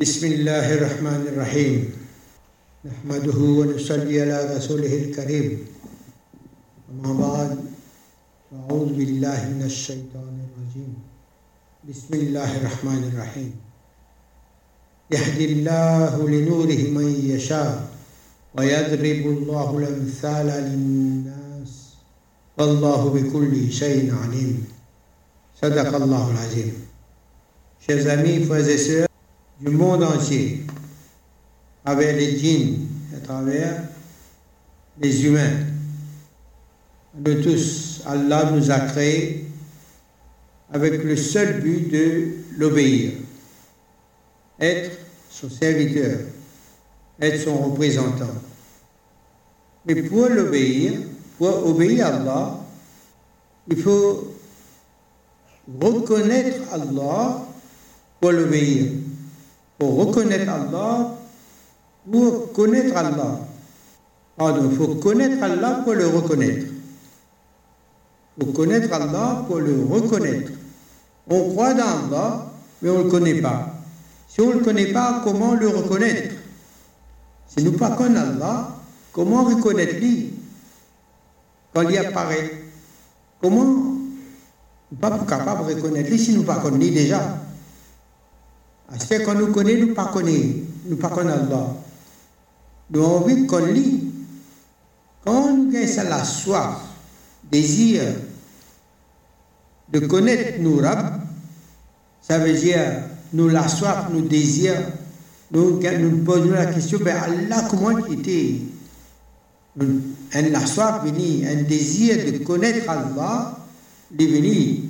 بسم الله الرحمن الرحيم نحمده ونصلي على رسوله الكريم أما بعد أعوذ بالله من الشيطان الرجيم بسم الله الرحمن الرحيم يهدي الله لنوره من يشاء ويضرب الله الأمثال للناس والله بكل شيء عليم صدق الله العظيم Chers amis, du monde entier, à travers les djinns, à travers les humains, nous tous, Allah nous a créés avec le seul but de l'obéir, être son serviteur, être son représentant. Mais pour l'obéir, pour obéir à Allah, il faut reconnaître Allah pour l'obéir. Pour reconnaître Allah, pour connaître Allah. Pardon, il faut connaître Allah pour le reconnaître. Il faut connaître Allah pour le reconnaître. On croit dans Allah, mais on ne le connaît pas. Si on ne le connaît pas, comment le reconnaître? Si nous ne connaissons Allah, comment reconnaître lui? Quand il apparaît Comment? Ne pas capables de reconnaître lui si nous ne connaissons lui déjà c'est qu'on nous connaît, nous ne connaissons nous pas Allah. Nous avons envie qu'on lit. Quand nous avons la soif, désir de connaître nos Rab, ça veut dire nous la soif, nous désir, nous nous posons la question, ben Allah, comment il était? Un la soif venu, un désir de connaître Allah, est venu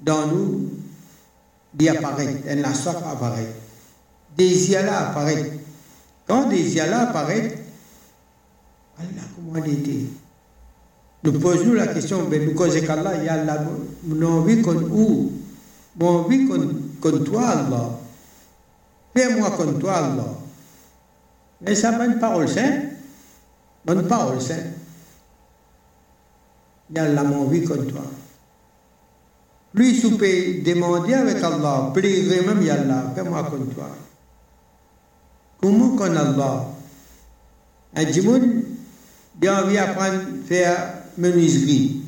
dans nous apparaît, elle la soif apparaît. Désir là apparaît. Quand désir là apparaît, Allah, comment il était? Nous posons la question, mais nous causons qu'Allah, il y a la, mon envie qu'on où? Mon envie qu'on toi, Allah. Fais-moi comme toi, Allah. Mais ça, bonne parole sainte. Bonne parole sainte. Il y a la mon envie comme toi. Plus vous pouvez demander avec Allah, plairait même Allah, fais-moi comme toi. Comment qu'on Allah Un djimoun, il a envie d'apprendre à faire menuiserie.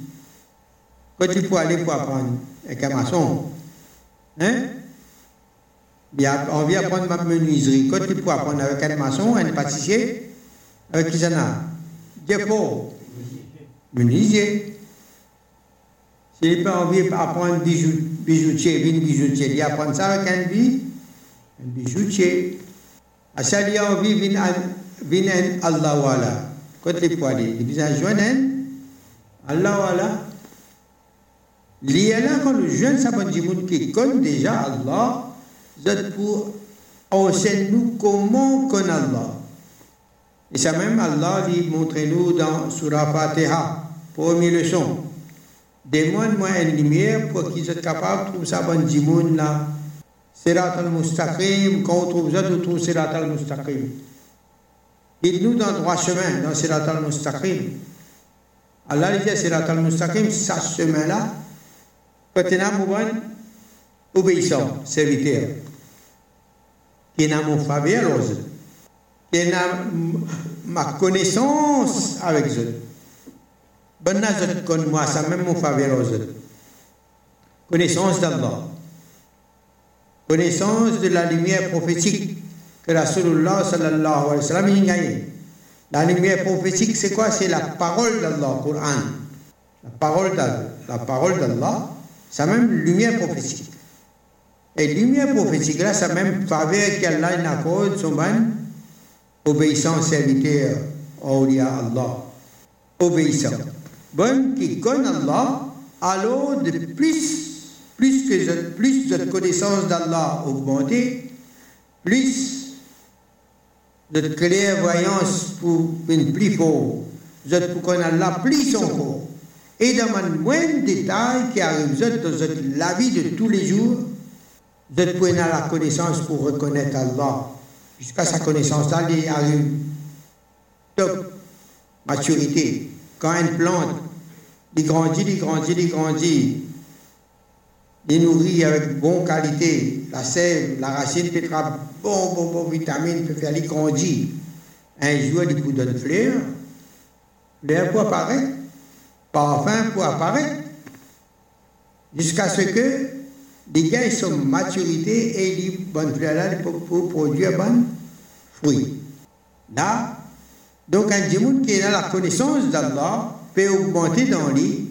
Quand tu peux aller pour apprendre avec un maçon, hein? Il a envie d'apprendre ma menuiserie. Quand tu peux apprendre avec un maçon, un pâtissier, avec qui ça n'a? Dépôt. Menuisier. S'il pas envie d'apprendre bijou, bijoutier, une bijoutier, il apprend ça avec un, bi, un bijoutier. À ça, il a envie venir Allah Wala. Quand peut aller, il dit joindre Allah Wala. Là quand le jeune s'abonne qui connaît déjà Allah, c'est pour enseigner nous comment connaître Allah. Et ça même Allah dit, montrez-nous dans Surah Fatiha, première leçon. Demande-moi une lumière pour qu'ils soient capables de trouver ça bon dimoun là. Sirat al-Mustaqim, quand on trouve ça, on trouve Sirat al-Mustaqim. Guide-nous dans le droit chemin, dans Sirat al-Mustaqim. Allah dit Sirat al-Mustaqim, c'est ce chemin-là. Quand on a obéissant, serviteur, qui n'a mon faveur, qui n'a ma connaissance avec eux. Ça même mon Connaissance d'Allah. Connaissance de la lumière prophétique que Rasulullah sallallahu alayhi wa sallam a gagné. La lumière prophétique, c'est quoi? C'est la parole d'Allah, Coran. La parole d'Allah, la parole d'Allah, c'est même lumière prophétique. Et lumière prophétique, là, c'est même faveur qu'Allah accorde son ban, obéissant serviteur, awliya Allah, obéissant bonne qui connaît Allah, alors de plus, plus que plus de connaissance d'Allah augmentée, plus de clairvoyance pour une plus fort, vous êtes pour connaître Allah plus encore. Et dans un moins de détails qui arrivent dans la vie de tous les jours, êtes pour la connaissance pour reconnaître Allah. Jusqu'à sa connaissance, là, il arrive top maturité. Quand une plante, il grandit, il grandit, il grandit. il nourrit avec bonne qualité, la sève, la racine peut être bon, bon, bon, vitamine, peut faire les grandir. Un jour, il peut donner fleur, fleur pour apparaître, parfum pour apparaître, jusqu'à ce que les gars sont maturité et les bonnes fleurs pour, pour produire bon fruits. Là, donc un monde qui est dans la connaissance d'Allah peut augmenter dans lui.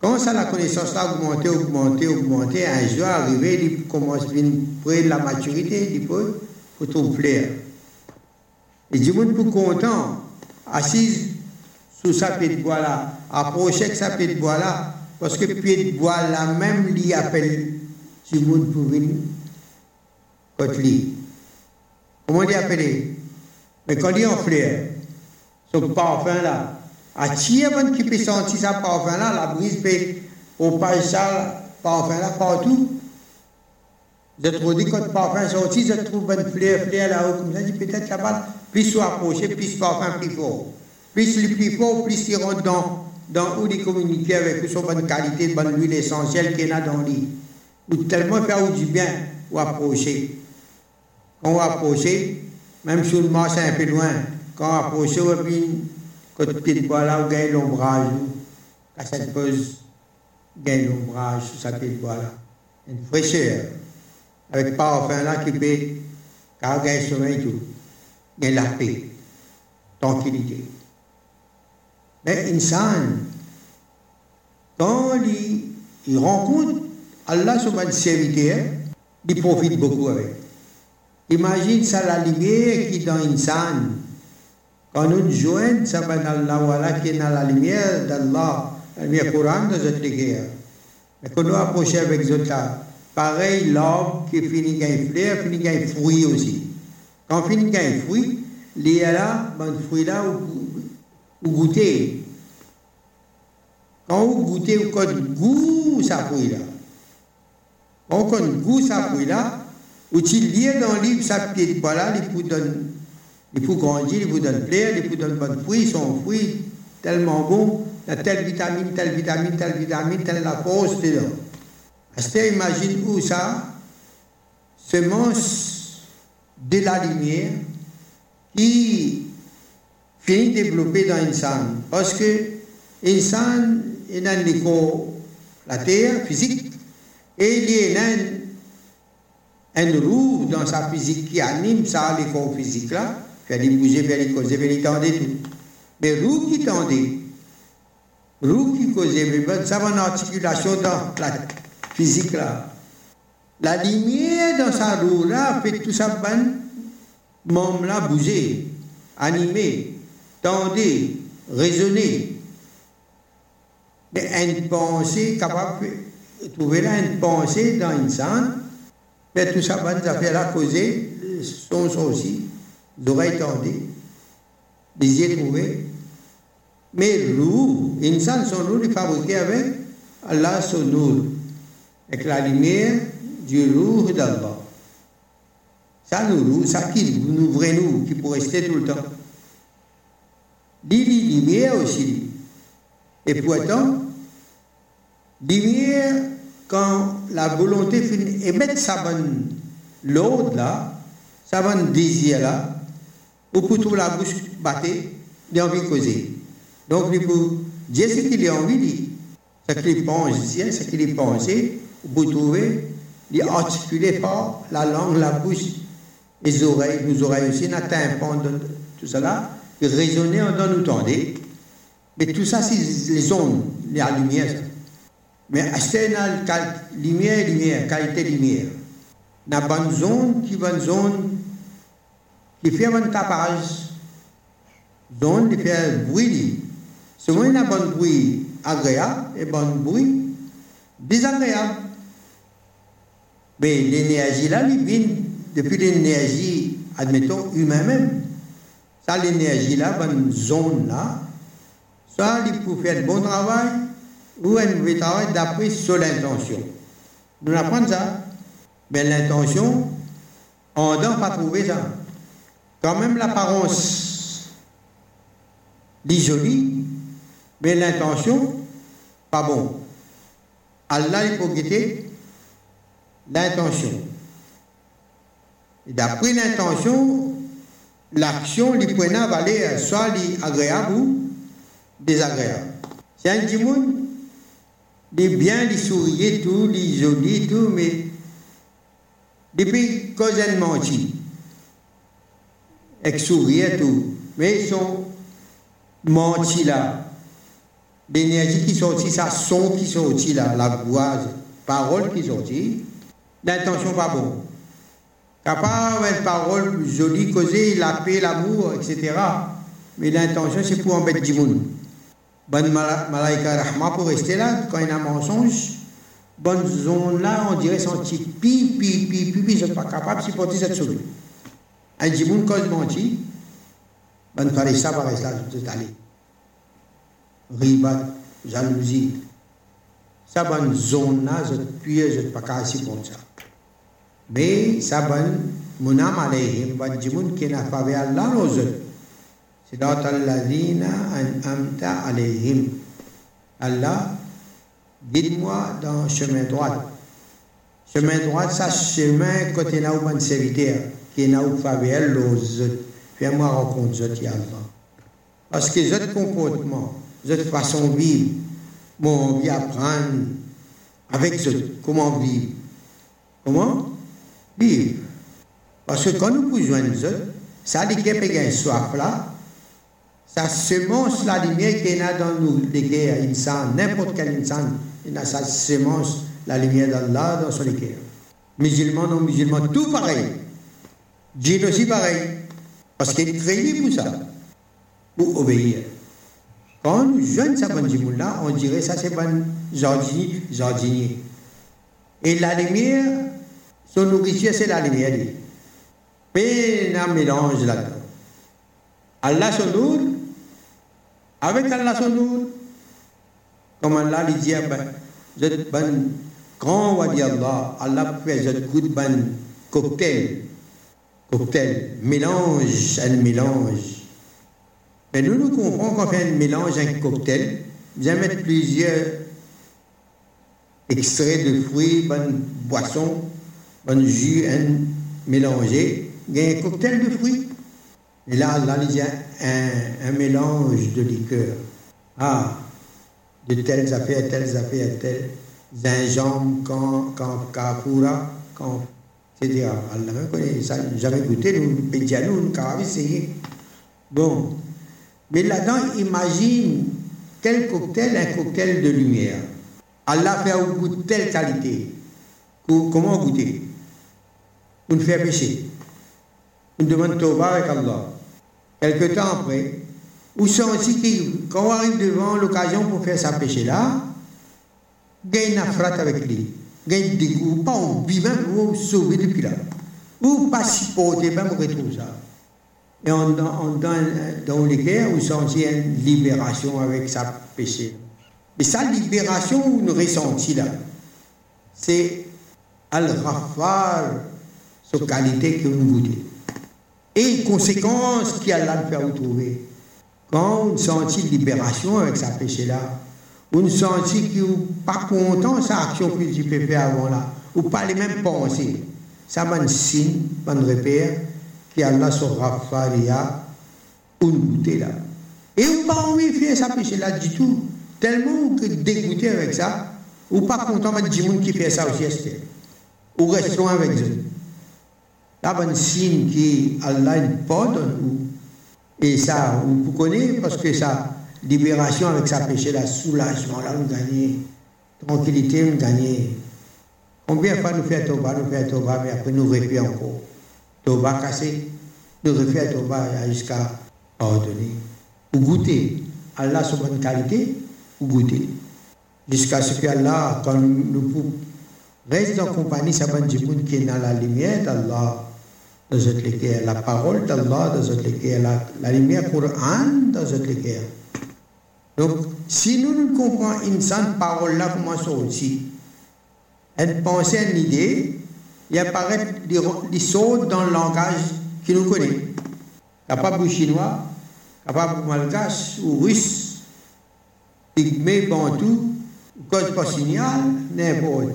Quand ça, la connaissance a augmenté, augmenté, augmenté, un jour arrivé, il commence à prendre la maturité, il peut, pour trouver Et du monde plus content, assis sous sa pied de bois là, approché de sa pied de bois là, parce que pied de bois là, même lui appelle monde pour venir contre lui. Comment il appelle Mais quand il en fleur, son parfum là, à bon qui peut sentir ça parfum là, la brise peut au pas ça parfum là partout. Je trouve que quand parfum sorti, je trouve une fleur, fleur là-haut, comme ça, peut-être là-bas, plus soit approché, plus parfum plus fort. Plus le plus fort, plus il rentre dans, dans où il communique avec son bonne qualité, bonne huile essentielle qu'il a dans lui. Ou tellement faire du bien, ou approcher. Quand on approcher, même si on marche un peu loin, quand on puis quand tu bois là, gagne l'ombrage. Quand ça pose, gagne l'ombrage sur sa de bois là. Une fraîcheur. Avec parfum là qui peut, car gagne sommeil tout. Gagne la paix, tranquillité. Mais insan, quand il, rencontre Allah sur votre serviteur, il profite beaucoup avec. Imagine ça la lumière qui dans insan. Quand nous joignons, ça va dans Allah voilà, qui est dans la lumière d'Allah, la lumière Coran de cette guerre. Mais quand nous approchons avec Zota, pareil, l'arbre qui finit gagner fleur, finit gagner fruit aussi. Quand on finit gagner fruit, il y a là, bon fruit là, ou goûter. Quand vous goûtez, vous connaissez goût ça fruit là. Quand vous connaissez goût ça fruit là, vous lié dans le livre, ça pied de là, il vous donne il faut grandir, il faut donner plaire, il faut donner bon fruit, son fruit tellement bon, il y a telle vitamine, telle vitamine, telle vitamine, telle la force dedans. Est-ce imagine où ça? Semence de la lumière qui finit de développer dans l'insan. Parce que l'insan est dans l'écho, la terre physique, et il y a un, roue dans sa physique qui anime ça, l'écho physique là les bouger, les causer, les tendre tout. Mais roue qui tendait, roue qui causait, mais ça va une articulation dans la physique là. La lumière dans sa roue là fait tout ça, ben, membre là bouger, animer, tendre, raisonner. Mais une pensée capable de trouver là une pensée dans une scène, mais tout ça, ça fait la causer, sont aussi tendues, les yeux trouvés. Mais l'eau, une salle son eau est fabriquée avec Allah son eau, avec la lumière du roux d'Allah. Ça nous ça qui nous ouvre nous, qui peut rester tout le temps. Dit lumière aussi. Et pourtant, lumière, quand la volonté finit émettre sa bonne l'autre là, sa bonne désir là, ou pour trouver la bouche battée, il a envie de causer. Donc, il peut dire ce qu'il a envie de dire. Ce qu'il pense, ce qu'il pense, pour trouver, il articuler par la langue, la bouche, les oreilles, nos oreilles aussi, notre tympan, tout cela, raisonner en nous tendez. Mais tout ça, c'est les ondes, la lumière. Mais c'est la lumière, lumière, qualité lumière. La bonne zone qui bonne zone qui fait un tapage, donc il fait bruit. Souvent, il a un bon bruit agréable et bon bruit désagréable. Mais l'énergie là, il vient depuis l'énergie, admettons, humaine même. Ça, l'énergie là, bonne zone là, soit il peut faire bon travail ou un mauvais travail d'après sur l'intention. Nous apprenons ça. Mais l'intention, on ne doit pas trouver ça. Quand même l'apparence dit mais l'intention, pas bon. Allah il faut guetter l'intention. D'après l'intention, l'action, points va aller soit agréable ou désagréable. C'est un dimoun, il bien, il sourit tout, il joli tout, mais depuis qu'ils ont menti, tout, mais ils sont mentis là. L'énergie qui sortit, ça son qui sortit là, la voix, parole qui sortit, l'intention pas bon. Capable une parole jolie, causée, la paix, l'amour, etc. Mais l'intention, c'est pour embêter du monde. Bonne malaika rahma pour rester là, quand il y a un mensonge, bonne zone là, on dirait son petit pi, pi, pi, pi, pi, je suis pas capable de supporter cette chose Un djimoun cause menti, bonne ça va rester là, je vais aller. Riba, jalousie. Ça bonne zone là, je puis, je ne suis pas capable de supporter ça. Mais ça bonne, mon âme alayhim, bonne djimoun qui n'a pas vu Allah aux autres. صراط الذين أنعمت عليهم Allah, guide-moi dans le chemin droit. Chemin droit, ça, chemin côté là où mon serviteur, faveur l'ose. Fais-moi rencontrer Zot, Allah. Parce que Zot comportement, Zot façon de vivre, mon vie apprendre avec Zot, comment vivre. Comment Vivre. Parce que quand nous pouvons Zot, ça dit qu'il y a soif là, ça semence la lumière qu'il y a dans nous, insan, n'importe quel insan, il a sa semence la lumière d'Allah dans son cœur. Musulmans, non musulmans, tout pareil. Djinn aussi pareil. Parce qu'il est créé pour obéir. Quand nous jeunes ça bon là, on dirait ça c'est bon jardinier, jardinier. Et la lumière, son nourriture c'est la lumière. Mais un mélange là-dedans. Allah son avec Allah son nom. Comme Allah lui dit, je ban grand wadi Allah, Allah fait je goûte ban cocktail, cocktail, mélange, un mélange. Mais nous nous comprenons qu'on fait un mélange, un cocktail, bien mettre plusieurs extraits de fruits, bonne boisson, bonne jus, un mélangé, il y a un cocktail de fruits. Et là, là, il y a un, mélange de liqueurs. Ah, de telles affaires, telles affaires, telles gingembre, quand, quand, kafura, quand, même connaît ça, jamais goûté, nous, avons essayé. Bon. Mais là-dedans, imagine quel cocktail, un cocktail de lumière. Allah fait un goût telle qualité. Comment goûter? Nous faire pécher. On demande Tauba avec Allah. Quelque temps après, ou senti que quand on arrive devant l'occasion pour faire sa péché-là, gagne une frappe avec lui. Des coups, pas envie même, ou sauver depuis là. Ou pas supporter même, on retrouve ça. Et on, on, dans, dans les guerres, on sentit une libération avec sa péché. Mais sa libération, on ressentit là, c'est al-rafal, sa qualité que vous goûtez et conséquences qui Allah nous faire retrouver. Quand on sentit libération avec sa péché-là, on sentit qu'il n'est pas content sa action que peux faire avant là, ou pas les mêmes pensées. Ça m'a un signe, un repère, qui Allah sera faria, ou goûter là. Et on pas envie de faire sa péché-là du tout. Tellement que dégoûté avec ça, ou pas content de dire qui fait ça aussi, ou restons avec eux un signe qui Allah pardonne et ça vous connaissez parce que sa libération avec sa péché la soulagement là on gagne tranquillité on gagne combien de fois nous faisons toba nous faisons toba mais après nous refaisons encore. Toba cassé nous refaisons toba jusqu'à pardonner ou goûter Allah sur bonne qualité ou goûter jusqu'à ce que Allah quand nous reste en compagnie ça bonne qui est dans la lumière d'Allah. Dans la parole d'Allah, dans la, la lumière Coran, dans Donc, si nous ne comprenons une sainte parole-là, comment ça aussi Elle pensée, une idée, il apparaît des, dans le langage qui nous connaît. Capable chinois, capable malgache ou russe, pygmée, bantou, cause pas signal, n'importe.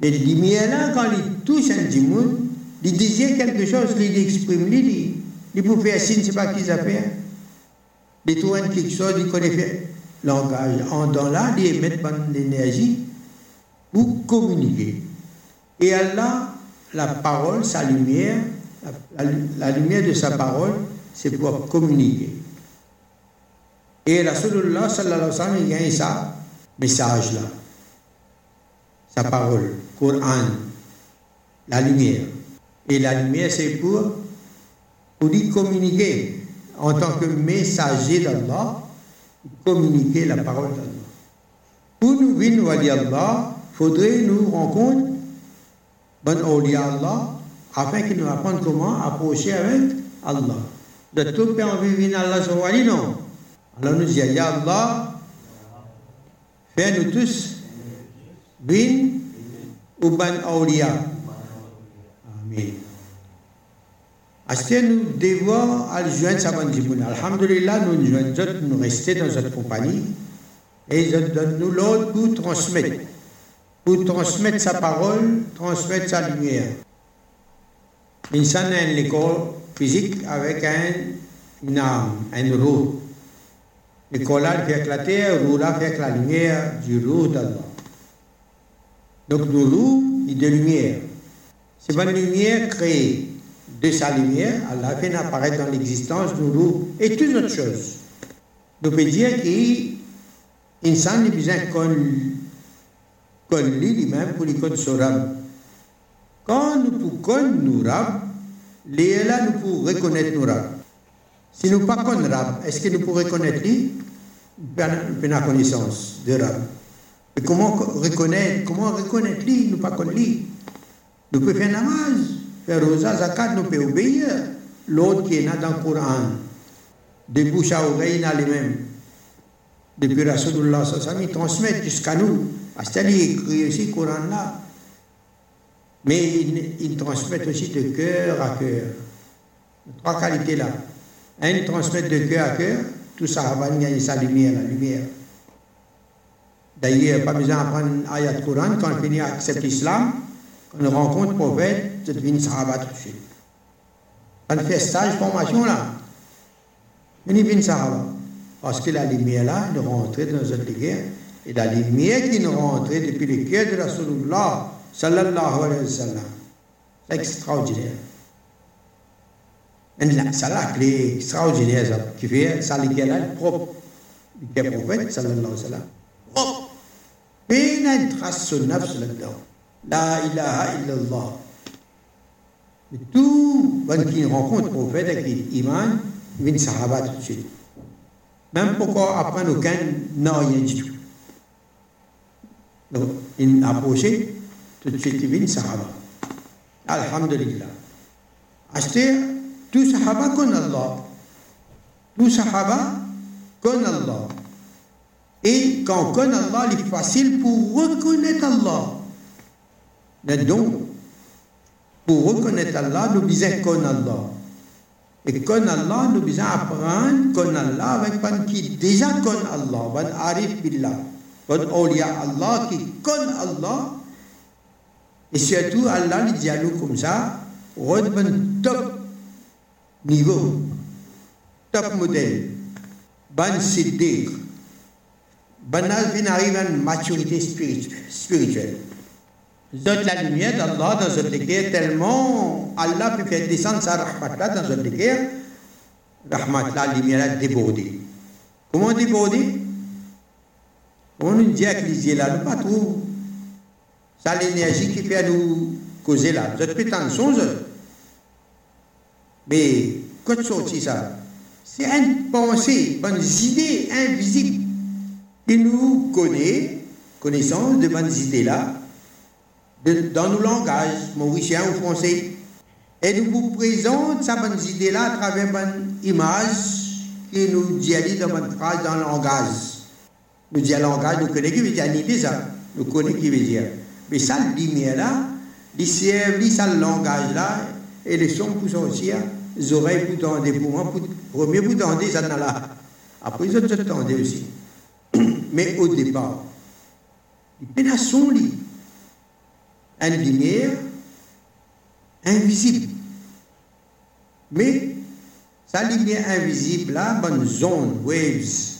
Mais lumière là, quand il touche un petit monde, il disait quelque chose, il exprime, il, il peut faire signe, c'est pas qui ça fait. Trouve quelque chose, il connaît faire langage. En dans là, il émet de l'énergie pour communiquer. Et Allah, la parole, sa lumière, la, lumière de sa parole, c'est pour communiquer. Et Rasulullah sallallahu alayhi wa sallam, il a ça message là, sa parole, Coran, la lumière. Et la lumière, c'est pour, pour lui communiquer en tant que messager d'Allah, communiquer la parole d'Allah. Pour nous venir à Allah, faudrait nous rencontrer bon Allah afin qu'il nous apprenne comment approcher avec Allah. De tout pays envie de venir à Allah, non? Alors nous disons, Ya Allah, fais-nous tous bin ou ban awliya. Amen. Acheter nous devons aller joindre sa bonne Alhamdulillah, nous nous nous rester dans notre compagnie et nous l'autre pour transmettre. Pour transmettre sa parole, transmettre sa lumière. L'insan a une école physique avec un, une âme, un roue. L'école fait éclater, le roue fait la lumière du roue d'Allah. Donc le roue est de lumière. C'est une lumière créée de sa lumière, Allah fait apparaître dans l'existence nous et toutes autres choses. Nous pouvons dire qu'insan a besoin qu'on lit lui-même pour les codes Rab. Quand nous pouvons nous rab, les nous pouvons reconnaître nos rab. Si nous ne pas rab, est-ce que nous pouvons reconnaître lui? La connaissance de rab. Et comment reconnaître, comment reconnaître lui, nous pas connaître lui. Nous pouvons faire namaz. Faire rosa, zakat, nous pouvons obéir. L'autre qui est là dans le Coran, de bouche à oreille, il a les mêmes. Depuis Rasulullah, ça il transmet jusqu'à nous. C'est-à-dire, il écrit aussi le Coran là. Mais il, il transmet aussi de cœur à cœur. Trois qualités là. Un, il transmet de cœur à cœur. Tout ça va gagner sa lumière, la lumière. D'ailleurs, pas besoin d'apprendre ayat Coran quand on finit à accepter l'islam. On rencontre prophète, c'est devenu sahaba tout de suite. On fait stage, formation là, on devient sahaba. Parce que la lumière là, elle est rentrée dans notre guerre. Et la lumière qui est rentrée depuis le cœur de Rasulullah, sallallahu alayhi wa sallam, c'est extraordinaire. C'est la clé extraordinaire qui fait ça, le propre. Le prophète, sallallahu alayhi wa sallam. Propre. Il une trace sur là-dedans. La ilaha illallah. Mais tout bon qui rencontre le prophète avec l'iman, il sahaba tout de suite. Même pourquoi apprendre aucun, non, rien du tout. Donc, il approché, tout de suite, il sahaba. Alhamdulillah. Acheter tout sahaba comme Allah. Tout sahaba comme Allah. Et quand on connaît Allah, il est facile pour reconnaître Allah. Mais donc, pour reconnaître Allah, nous besoin connaître Allah. Et connaître Allah, nous besoin apprendre connaître Allah avec un qui déjà connaît Allah, un arif billah, awliya Allah qui connaît Allah. Et surtout, Allah, le dialogue comme ça, un top niveau, top modèle, ban siddiq, ban arrive à une maturité spirituelle. Zot la lumière d'Allah dans notre guerre tellement Allah peut faire descendre sa rahmat là dans notre guerre. Rahmat là, la lumière a débordé. Comment débordé? On nous dit que les là, nous pas trop. Ça l'énergie qui fait nous causer là. Vous êtes peut-être songe. Mais quand sorti ça C'est une pensée, une idée invisible qui nous connaît, connaissance de bonnes idées là dans nos langages, mauricien ou français. Et nous vous présentons cette bonne idée-là à travers une image qui nous dit dans une phrase dans le langage. Nous disons langage, nous connaissons qui veut dire l'idée ça. Nous connaissons qui veut dire. Mais ça, la lumière-là, il sert ça le langage-là, et les sons pour sortir, les oreilles pour tendre pour moi, pour, premier pour tendre, ça n'a là. Après, ils ont entendu aussi. Mais au départ, son lit. Une lumière invisible. Mais sa lumière invisible là, bonne zone, waves,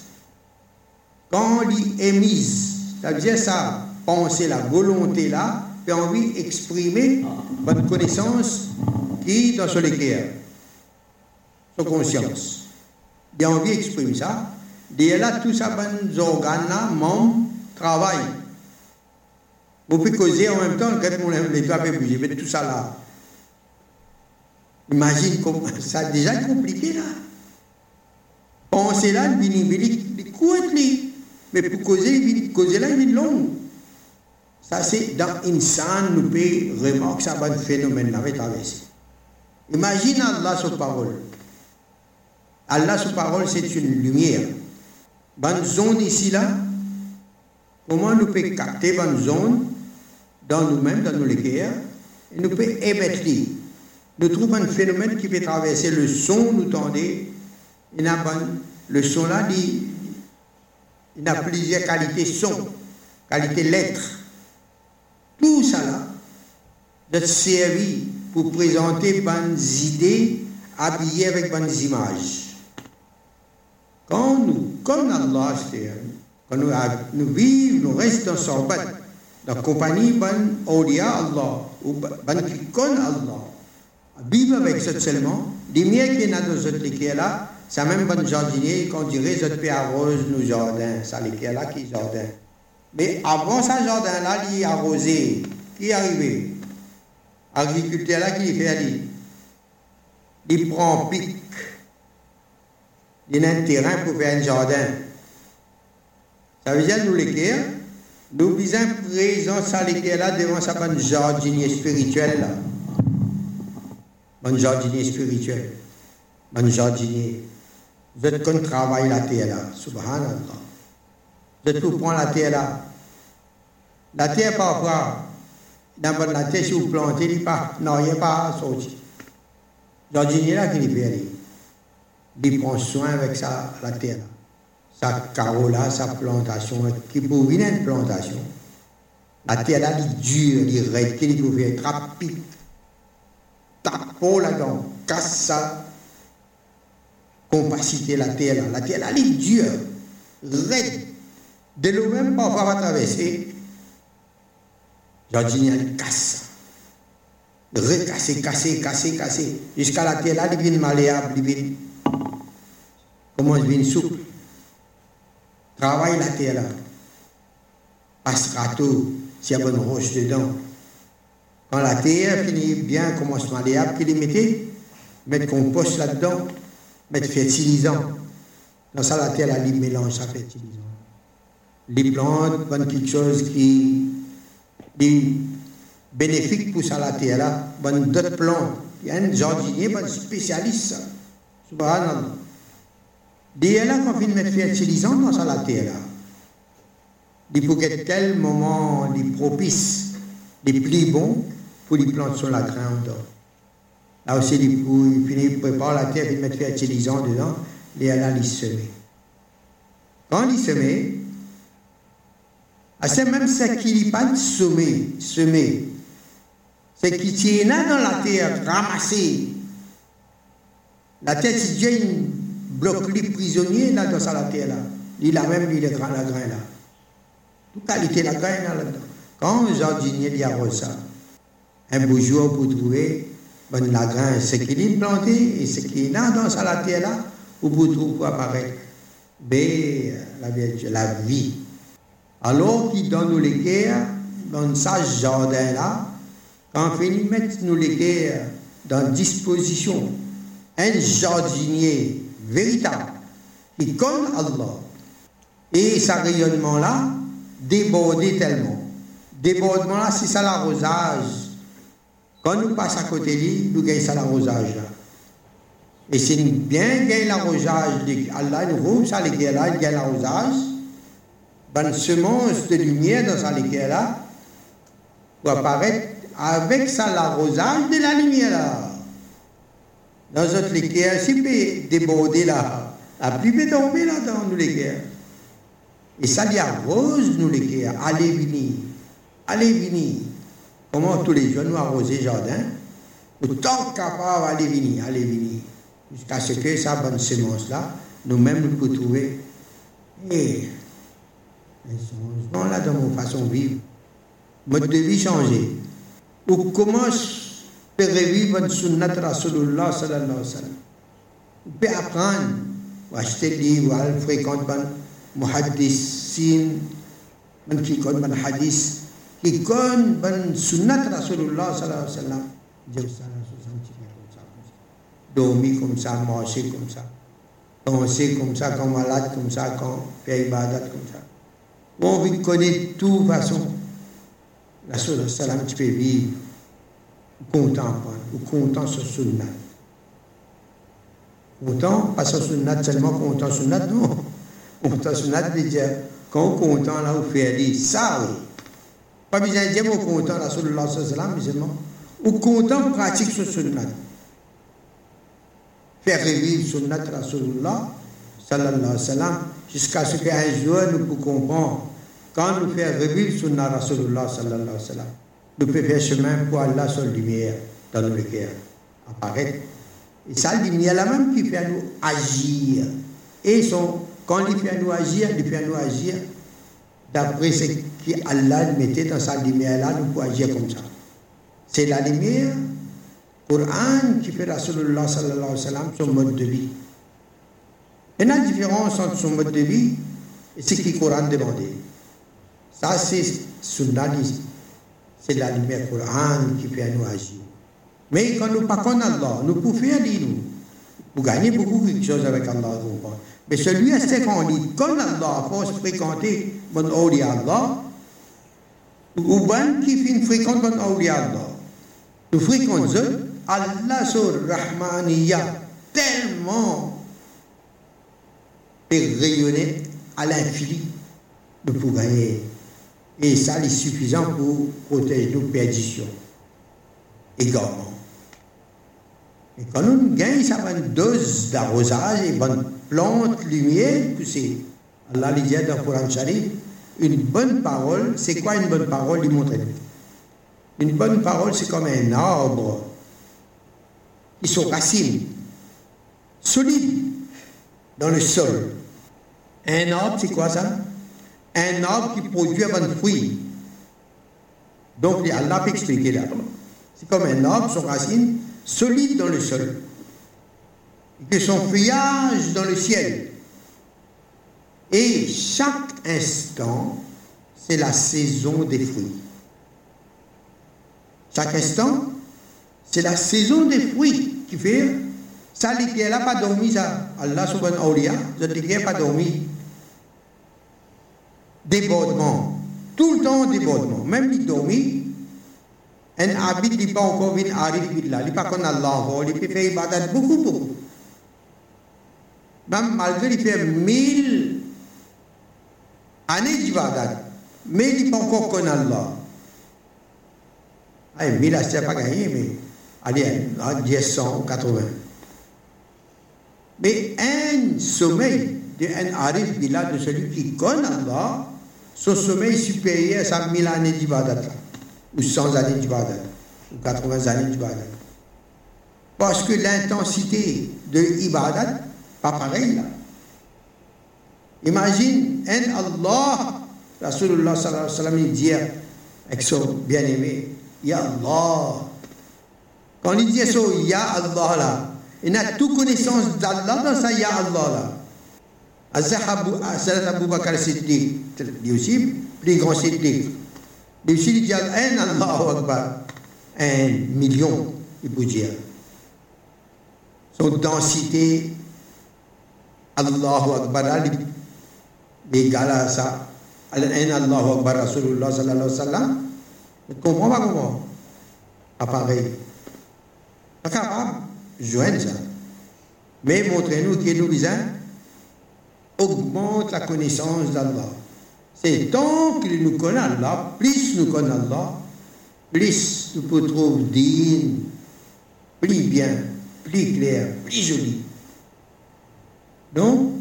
quand elle est mise, ça veut dire ça, penser la volonté là, envie d'exprimer bonne connaissance qui dans son équerre, son conscience. Il a envie d'exprimer ça. Et là, tout ça, bonnes organes là, membres, travail. Vous pouvez causer en même temps, quand les doigts peuvent bouger, mais tout ça là. Imagine comment ça a déjà compliqué là. Penser là, il est court, mais pour causer, causer là, il long. Ça, c'est dans Insan, nous pouvons remarquer ça, un phénomène là, traversé. Imagine Allah, sa parole. Allah, sa parole, c'est une lumière. Bonne zone ici, là, comment nous pouvons capter bonne zone? Dans nous-mêmes, dans nos léguères, et nous pouvons émettre nous trouvons un phénomène qui peut traverser le son, nous tendez, il le son là, il, il a plusieurs qualités son, qualité lettres. Tout ça là, de servi pour présenter bonnes idées habillées avec bonnes images. Quand nous, comme Allah, quand nous, vivons, nous restons son dans la compagnie bonne Aulia Allah, ou qui connaît Allah, vivre avec ce seulement, des miens qui sont dans cette là, c'est même bon jardinier qu'on dirait ce pays arrose nos jardins, ça liquide là qui jardin. Mais avant ce jardin là, il arrosé, qui est arrivé? Agriculteur là qui fait dit, il prend pic, il a un terrain pour faire un jardin. Ça veut dire nous l'équerre, nous visons présent ça l'équerre là devant sa bonne jardinier spirituel là bon jardinier spirituel, bon jardinier. Vous êtes qu'on travaille la terre là, subhanallah. Vous êtes pour prendre la terre là. La terre parfois, dans la terre, si vous plantez, il n'y a pas sorti. Jardinier là qui fait, il prend soin avec sa, la terre là. Sa là, sa plantation, qui pour une plantation. La terre là, elle est dure, elle est raide, qui peut faire rapide tapo là-dedans, casse sa compacité, la terre La terre là, elle est dure, raide. De l'eau même, parfois, va traverser. Jardinier, elle casse ça. Recasser, casser, casser, casser. Jusqu'à la terre là, elle devient malléable, elle devient. Comment elle devient souple. Travaille la terre là. Râteau, s'il y a bonne roche dedans. Quand la terre finit bien, commence malléable, qu'il mettait, mettre compost là-dedans, mettre fertilisant. Dans ça, la terre, elle mélange ça fertilisant. Les plantes, bonne quelque chose qui est bénéfique pour ça, la terre là, bonne d'autres plantes. Il y a un jardinier, un spécialiste, ça. Finit mettre fertilisant dans la terre. Il faut que tel moment, les propice, les plus bons, pour les plantes sur la graine Là aussi, il, il prépare la terre, il met fertilisant dedans, et là, il semer. Quand il semer, ah, c'est même ce qui n'est pas semer, semer. C'est qui tient dans la terre, ramassé. La terre, c'est déjà bloc les prisonniers là, dans la terre là. Il a même il est grand la grain là. Toute qualité la grain là-dedans. Quand un jardinier il arrose ça, un beau jour pour trouver bon, la grain, ce qui est planté et ce qui est là dans la terre là, ou pour trouver apparaître. Mais la, la vie. Alors qu'il donne nous les guerres dans ce jardin là, quand de mettre nous les guerres dans disposition, un jardinier véritable qui connaît Allah et sa rayonnement là débordé tellement. Débordement là, c'est ça l'arrosage quand nous passons à côté de lui, nous gagnons ça l'arrosage. Et c'est bien gagner l'arrosage, Allah nous rouvre ça les là, il gagne l'arrosage. Bonne semence de lumière dans ça les là, pour apparaître avec ça l'arrosage de la lumière là. Dans notre l'équerre, si peut déborder là, la pluie peut tomber là dans nous l'équerre. Et ça lui arrose nous les cœurs. Allez venir. Allez venir. Comment tous les jours nous arroser jardin Autant capable, allez venir, allez venir. Jusqu'à ce que ça bonne semence-là, nous-mêmes nous pouvons trouver. Et un changement là dans mon façon de vivre. Mode de vie changé. Ou commence à revivre une sunnat Rasulullah sallallahu alayhi wa sallam. Vous pouvez apprendre, ou acheter des livres, ou fréquenter muhaddissin, qui connaissent le hadith, qui connaissent le sunnat Rasulullah sallallahu alayhi wa sallam. Dieu Dormir comme ça, marcher comme ça, penser comme ça, quand malade comme ça, quand faire ibadat comme ça. On veut connaître de toute façon. La salam, tu peux vivre content, ou content sur sunnat. Content, pas sur sunnat seulement, content sur sunnat, non. Content sur sunnat veut dire, quand on est content, là, on fait ça, oui. Pas besoin de dire, on est content, alayhi wa sallam, mais seulement, ou content, pratique sur sunnat. Faire revivre sunnat Rasulullah, sallallahu alayhi wa sallam, jusqu'à ce qu'un jour nous puissions comprendre quand nous faisons revivre Sunnah Rasulullah sallallahu alayhi wa sallam, pouvons faire chemin pour Allah sur lumière dans nos cœurs, apparaître. Et ça, la lumière là même qui fait nous agir. Et son, quand il fait nous agir, il fait nous agir d'après ce qu'Allah mettait dans sa lumière là, nous pouvons agir comme ça. C'est la lumière, Coran qui fait Rasulullah sallallahu alayhi wa son mode de vie. Il y a une différence entre son mode de vie et ce que le Coran demandait. Ça, c'est sunnalisme. C'est la lumière Coran qui fait nous agir. Mais quand nous pas Allah, nous pouvons faire dire nous. Pour gagner beaucoup de choses avec Allah. Mais celui qui qu'on dit, quand Allah, force fréquenter mon awliya Allah, ou bien qui fait fréquente mon awliya Allah, nous fréquentons Allah sur Rahmaniya tellement et rayonner à l'infini, nous pouvons gagner et ça, est suffisant pour protéger nos perditions également. Et quand nous gagnons ça une dose d'arrosage et bonne plante, lumière, c'est Allah dit dans le une bonne parole, c'est quoi une bonne parole? Il montre. Une bonne parole, c'est comme un arbre qui sont racines, solides dans le sol. Un arbre, c'est quoi ça? Un arbre qui produit un fruit. Donc, Allah peut expliquer là. C'est comme un arbre, son racine solide dans le sol. Et son feuillage dans le ciel. Et chaque instant, c'est la saison des fruits. Chaque instant, c'est la saison des fruits qui fait. Ça, n'a pas dormi, ça. Allah subhanahu wa ta'ala, pas dormi débordement. Tout le temps débordement. Même il dormit, un habit n'est pas encore venu arrive billah. Il n'est pas comme Allah Il peut faire ibadat beaucoup, beaucoup. Même malgré il fait mille années d'ibadat, mais il n'est pas encore comme Allah. Ah, mille, c'est pas gagné, mais allez, 10, 100, 80. Mais un sommeil d'un arif de celui qui connaît Allah, son sommeil supérieur à 100 000 années d'ibadat, ou 100 années d'ibadat, ou 80 années d'ibadat. Parce que l'intensité de l'ibadat, pas pareil là. Imagine un Allah, Rasulullah sallallahu alayhi wa sallam, il dit avec son bien-aimé, Ya Allah. Quand il dit ça, Ya Allah là, il a toute connaissance d'Allah dans ça, Ya Allah là. Salat Abu Bakar Siddiq, Lui aussi, il dit un million, il peut dire. Son densité, Allahu Akbar, égal à ça. Un Allahu Akbar, Rasulullah sallallahu alayhi comment Pas pareil. Pas joindre. Mais montrez-nous qui nous besoin augmente la connaissance d'Allah. C'est tant qu'il nous connaît Allah, plus nous connaît Allah, plus nous pouvons trouver digne, plus bien, plus clair, plus joli. Donc,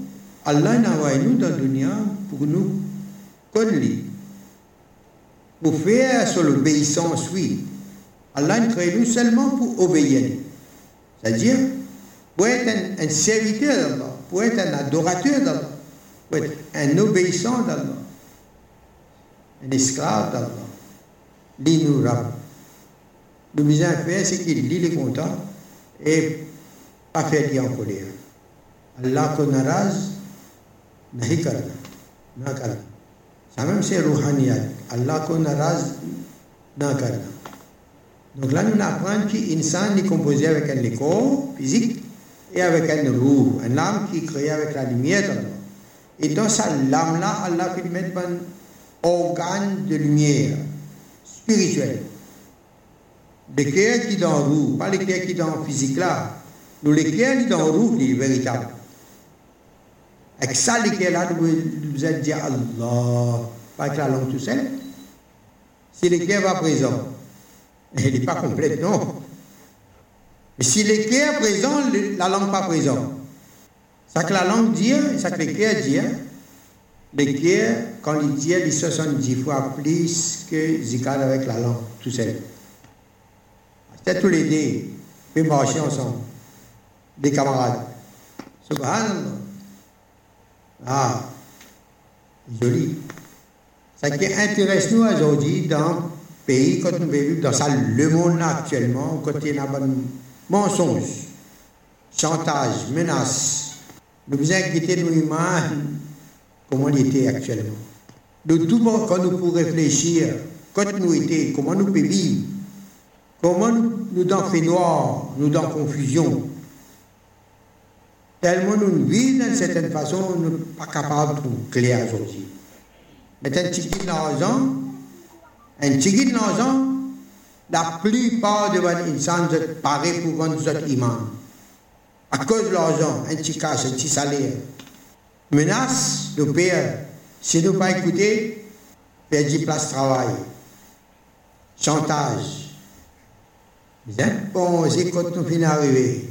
Allah n'a envoyé nous dans le dunya pour nous Connu. Pour faire sur l'obéissance, oui. Allah nous crée nous seulement pour obéir. C'est-à-dire, pour être un, serviteur d'Allah, pour être un adorateur d'Allah, pour être un obéissant d'Allah, un esclave d'Allah. Lis-nous Le besoin faire, c'est qu'il lit les contents et pas faire en colère. Allah ko naraz nahi karna, na karna. Ça même c'est rouhaniyat. Allah ko naraz na karna. Donc là, nous apprenons qu'insan est composé avec un corps physique et avec un roux, un âme qui est créée avec la lumière d'Allah. Et dans sa lame-là, Allah fait mettre organe de lumière spirituelle. Le cœur qui dans le roux, pas cœur qui dans physique là. Nous, cœur qui dans roux, il est véritable. Avec ça, cœur là, nous allons dire Allah, pas avec la langue tout seul. Si cœur va présent, elle n'est pas complète, non. Mais si est présent, la langue pas présente. Ça que la langue dit, ça que cœur dit, cœur, quand il dit, il 70 fois plus que Zikad avec la langue, tout seul. C'est tous les deux, puis marcher ensemble, des camarades. Subhanallah. Ah, joli. Ça qui intéresse nous aujourd'hui dans pays, quand nous vivons dans ça, le monde actuellement, côté il mensonge, chantage, menace, nous vous inquiéter nous imaginer comment il était actuellement. De tout monde, quand nous pouvons réfléchir, quand nous étions, comment nous pouvons vivre, comment nous, nous dans fait noir, nous dans confusion? Tellement nous vivons d'une certaine façon, nous ne sommes pas capables de clair aujourd'hui. Mais un petit l'argent, un petit l'argent, la plupart de votre insan parés pour vendre votre iman. À cause de l'argent, un petit cash, un petit salaire. Menace de père, si nous pas écouter, perdre place travail. Chantage. Bon, c'est quand nous finissons d'arriver.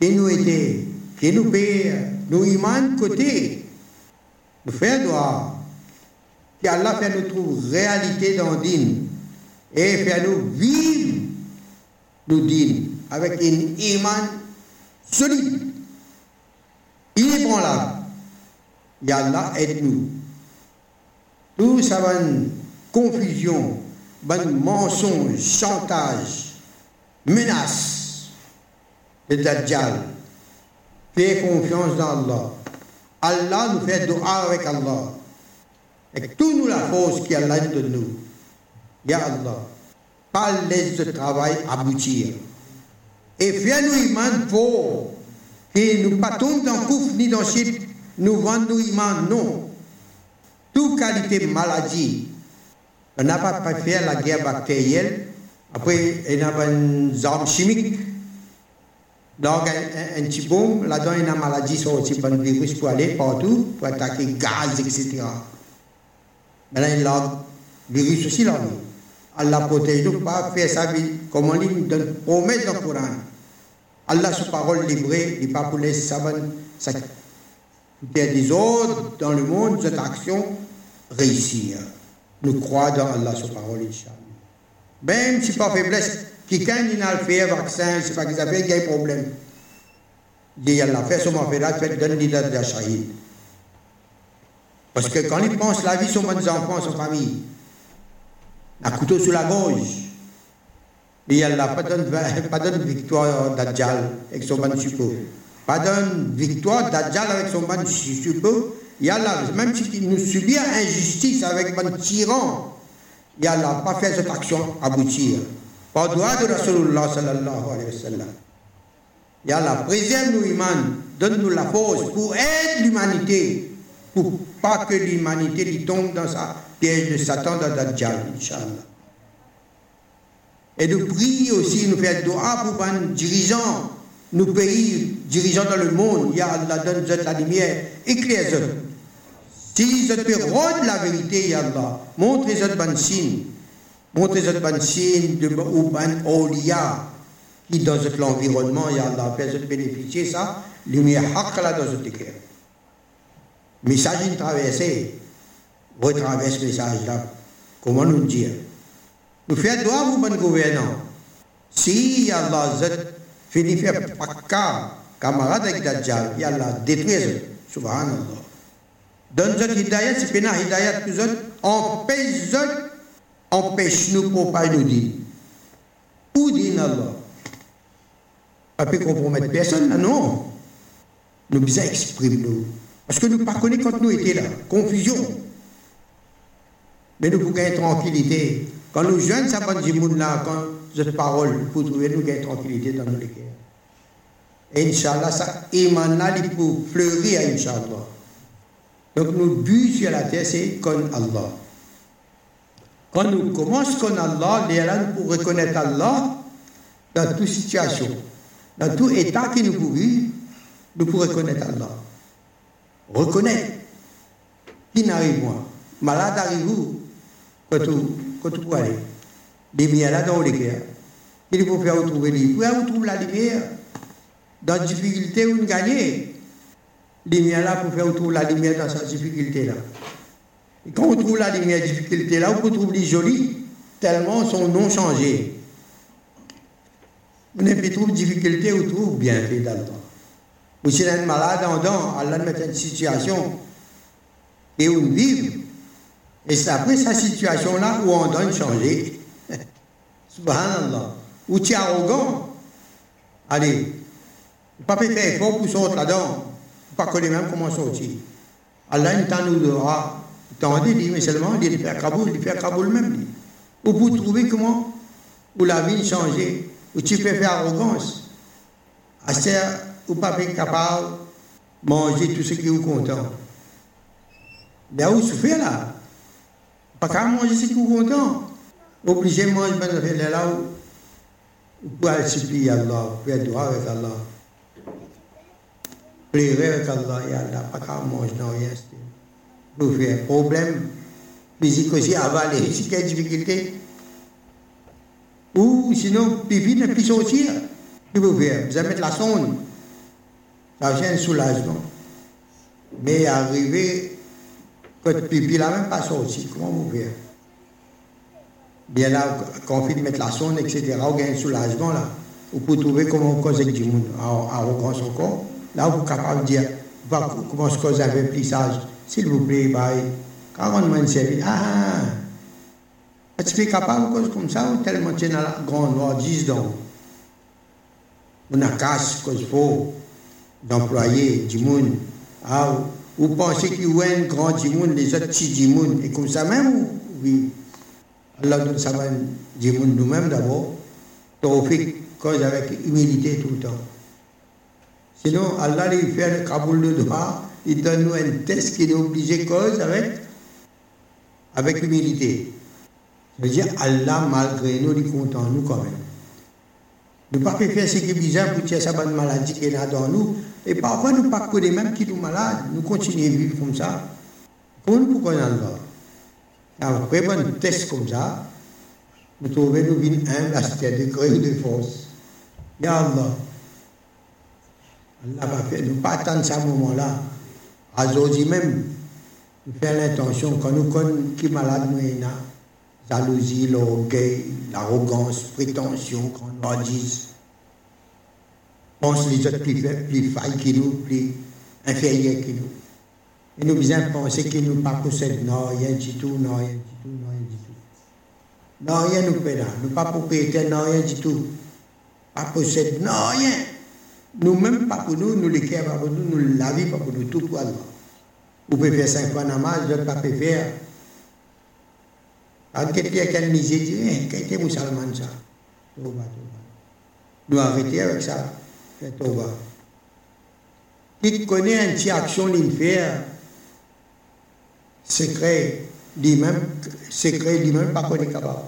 Qui nous était, qui nous paye, nous iman côté. Nous faisons droit. Allah fait nous trouver réalité dans le et fait nous vivre nous din avec une iman solide. Il est bon là. Allah aide-nous. Tout ça va confusion, bon mensonge, chantage, menace de Dajjal. Fais confiance dans Allah. Allah nous fait dua avec Allah. Et tout nous la force qu'Allah de nous. Ya Allah, pas laisse ce travail aboutir. Et fais-nous iman pour que nous pas tomber dans couf ni dans chip, nous iman, non. Toute qualité maladie, on n'a pas fait la guerre bactérienne, après, il y a une arme chimique, donc un, petit bombe, là-dedans, il y a une maladie sur un virus pour aller partout, pour attaquer gaz, etc. Maintenant, il y a virus aussi là. Allah protège nous pas faire ça comme on dit donne promesse dans le Coran. Allah sous parole livrée, il pas pour ça ça des autres dans le monde cette action réussir. Nous croyons dans Allah sous parole Inch'Allah. Même si pas faiblesse, quelqu'un qui n'a fait un vaccin, c'est pas qu'ils avaient un problème. Dit Allah, fait qu'on fait là, fait donne l'idée de la shahid. Parce que quand ils pensent la vie sur mes enfants, sur famille, un couteau sur la gorge, et Allah, pas de victoire d'Adjal avec son ban suppos. Pas de victoire d'Adjal avec son ban suppos. Allah, même si nous subit injustice avec un tyran, Allah, pas fait cette action aboutir. Par droit de Rasulullah sallallahu alayhi wa sallam. Allah, préserve-nous, Iman, donne-nous la force pour aider l'humanité pour pas que l'humanité tombe dans sa piège de Satan dans Dajjal, Inch'Allah. Et nous prions aussi, nous faisons doa pour les dirigeants, nos pays, dirigeants dans le monde, Ya Allah, donne la lumière, éclaire Si je peux rendre la vérité, Ya Allah, montrez-nous bon signe, montrez-nous bon signe de ou ban olia qui dans l'environnement, Ya Allah, fait bénéficier ça, lumière haq là dans notre cœur. Message traversée. retraverse ce message-là. Comment nous dire? Nous faisons droit vous, bon gouvernant. Si Allah faire pas camarade avec Dajjal, Allah détruit, subhanallah. Donne zot hidayat, c'est pena hidayat que zot, empêche empêche-nous pas nous dire. Où dit Allah Pas peut compromettre personne, là, non. Nous besoin exprimer nous. Parce que nous ne pas connaissons quand nous étions là. Confusion. Mais nous pouvons gagner tranquillité. Quand nous jeunes, ça va dire là, quand cette parole, pour trouver nous gagner tranquillité dans nos cœurs. Et Inch'Allah, ça émane pour fleurir, Inch'Allah. Donc, nos but sur la terre, c'est comme Allah. Quand nous commençons comme Allah, nous pour reconnaître Allah dans toute situation, dans tout état que nous pouvons, nous pouvons reconnaître Allah. Reconnaître. Qui n'arrive pas? Malade arrive où? Quand tu, quand peux aller. Lumière là dans les cœurs. Il faut faire retrouver lui. Où trouve la lumière? Dans la difficulté où nous gagnons lumière là pour faire trouver la lumière dans sa difficulté là. Et quand on trouve la lumière difficulté là, on trouve les jolis, tellement son nom changé. On pas trouve difficulté, on trouve bien fait dans le temps. Ou si on malade en dents, Allah met une situation et on vit. Et c'est après cette situation-là où on doit changer. Subhanallah. Ou tu es arrogant. Allez, pas faire effort pour sortir là-dedans pas connaît même comment sortir. Allah, t'en nous donnera. Tendez, dit, mais seulement, il fait Kaboul, il fait Kaboul même. Ou pour trouver comment, où la vie changé, où tu peux faire arrogance. À ou pas être capable de manger tout ce qui est content. Où tu fais là, pas qu'à manger ce qui est content. Obligé de manger, ben, là où, pour aller supplier Allah, pour être droit avec Allah. Prière Allah, ya Allah, pas qu'à manger, non, rien. Vous faites problème physique aussi, avaler, si quelle difficulté. Ou sinon, pipi ne peut sortir. Qu'est-ce que vous allez mettre la sonde. Ça un soulagement. Mais arriver, quand pipi n'a même pas sorti, comment vous faites Bien là, quand on mettre la sonde, etc., on gagne un soulagement là. Vous pouvez trouver comment on cause avec du monde, arrogance encore. Là, vous capable de dire, comment est-ce que vous avez plissage S'il vous plaît, bye. Quand on m'a servi, ah, est-ce capable de comme ça ou tellement es dans la grande loi, 10 donc On a casse, cause faut, d'employés, du monde. Ah, vous pensez qu'il y a un grand du monde, les autres petits du monde, et comme ça même, oui. Alors, nous savons du monde nous-mêmes d'abord, fait cause avec humilité tout le temps. Sinon, Allah lui fait le Kaboul de droit, il donne nous un test qu'il est obligé cause avec, avec humilité. Ça veut dire Allah, malgré nous, il est content nous quand même. Nous ne pas faire ce qui est bizarre pour tirer sa bonne maladie qui est là dans nous. Et parfois, nous ne pas connaître même qui nous malades. Nous continuons à vivre comme ça. Pour nous, pourquoi Allah Après, un test comme ça, nous trouvons nous une humble à ce degré de force. Ya Allah. Allah va faire, nous pas attendre ce moment-là. Aujourd'hui même, faisons l'intention, quand nous connaissons qui est malade, nous sommes jalousie, l'orgueil, l'arrogance, prétention, disons, pense les autres plus, plus failles que nous, plus inférieurs que nous. Et nous besoin penser que nous pas possédons non, rien du tout, non, rien du tout, non, rien du tout. Non, rien nous là. Nous pas propriétaires, non, rien du tout. Pas possédons, non, rien. Nous-mêmes, pas nous, nous cœurs, pas nous, nous la vie, pas nous, tout pour Allah. Vous pouvez faire cinq fois namaz, je ne pas faire. Quand a une misère, dit, eh, qu'est-ce que musulman ça. Nous arrêter avec ça, toba. Qui connaît une petite action fait, secret, lui-même, secret, lui-même, pas connaît capable.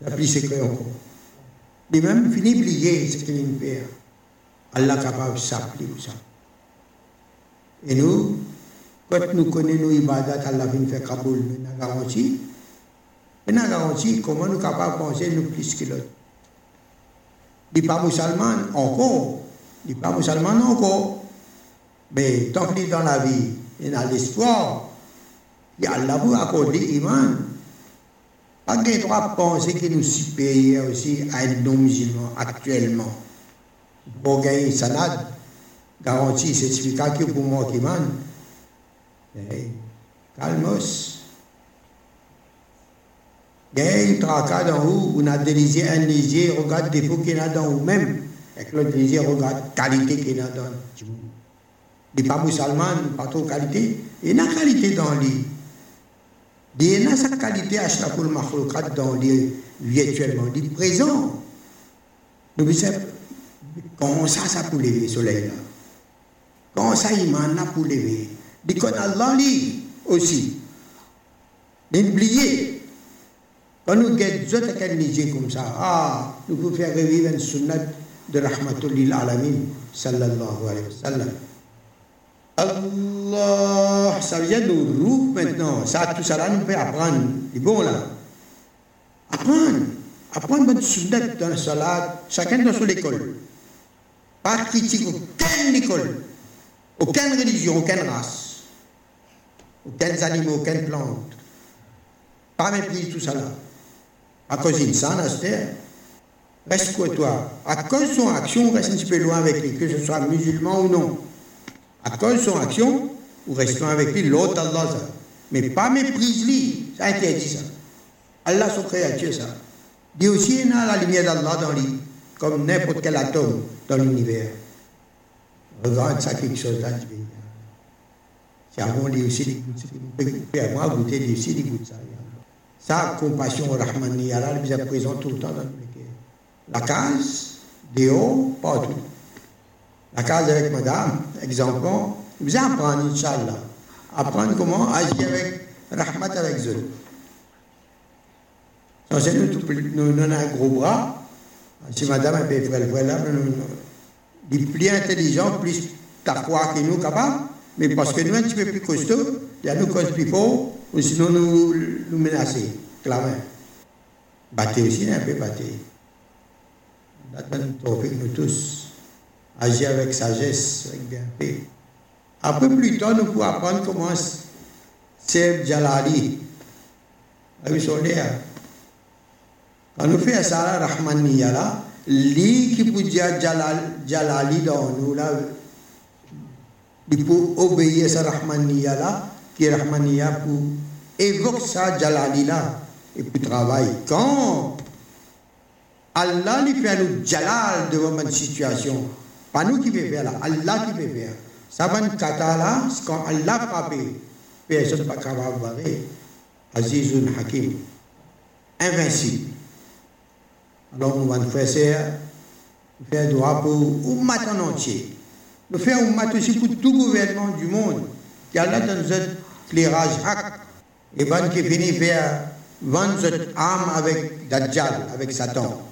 La plus secret encore. De même, fini plier ce qu'il fait. Allah capable de s'appeler ça. Et nous, quand nous connaissons nos Allah vient faire Kaboul, nous avons garanti. Nous avons comment nous sommes capables de penser plus que l'autre? Il n'est pas musulman encore. Il n'est pas musulman encore. Mais tant qu'il est dans la vie, il a l'espoir. Et Allah vous accorde l'iman. Pas de droit de penser que nous supérieurs aussi à un non-musulman actuellement. Pour gagner une salade, garantie, certificat que pour moi qui man. Calmos. Il y a une tracade en haut, on a des lisiers, un lisier, regarde des défaut qu'il a dans vous-même. Et que l'autre lisier regarde qualité qu'il a dans vous. N'est pas musulman, pas trop qualité. Il y a qualité dans lui. Il y a sa qualité à chaque fois dans lui virtuellement. Est présent. Nous comment ça, ça pour lever le soleil ça, il m'en a pour lever? Il qu'on Allah lui aussi. N'oubliez quand nous guettons quelqu'un qui comme ça, ah, nous pouvons faire revivre une sunnat de Rahmatullah alamin, sallallahu alayhi wa sallam. Allah, ça vient de nous maintenant. Ça, tout ça nous fait apprendre. C'est bon là. Apprendre. Apprendre bonne sunnat dans la salat, chacun dans son école. Pas critique aucune école, aucune religion, aucune race, aucun animaux, aucune plante. Pas mépris tout ça là à cause d'une sanité, reste quoi toi À cause de son action, on reste un petit peu loin avec lui, que ce soit musulman ou non. De son action, ou restons avec lui, l'autre Allah. Mais pas méprise-lui, ça interdit ça. Allah, son créature, ça. Dit aussi, a la lumière d'Allah dans lui, comme n'importe quel atome dans l'univers. Regarde ça, quelque chose là, tu C'est avant, lui aussi, il goûte ça. Moi, goûter, lui aussi, il goûte ça. Sa compassion Rahmani Allah nous est présent tout le temps dans La case, dehors, partout. La case avec madame, exemple, vous apprendre, Inch'Allah. Apprendre comment agir avec Rahmat avec eux. C'est nous, nous, un gros bras. Si madame est fait frère, nous, plus intelligent, plus que nous capables, mais parce que nous, un petit peu plus costaud, il y a nous cause plus fort, ou sinon nous, nous menacer, clamer. Battez aussi, un peu battez. nous tous, agir avec sagesse, avec bienfait. Après, plus tard, nous pouvons apprendre comment c'est Jalali, son Quand nous faisons ça, Rahmaniya, là, lui qui peut dire Jalali dans nous, là, il obéir à sa Rahmaniya, là, qui est Rahmaniya pour évoquer ça, Jalalila, et puis travailler. Quand Allah lui fait nous Jalal devant une situation, pas nous qui faire là, Allah qui peut faire. Ça va une kata là, quand Allah frappe, personne ne peut pas capable de Azizun Hakim, invincible. Alors nous allons faire ça, faire droit pour Ummat en entier. Nous faisons Ummat aussi pour tout gouvernement du monde. qui Allah dans notre éclairage et bon qui finit faire vendre cette âme avec Dajjal, avec Satan.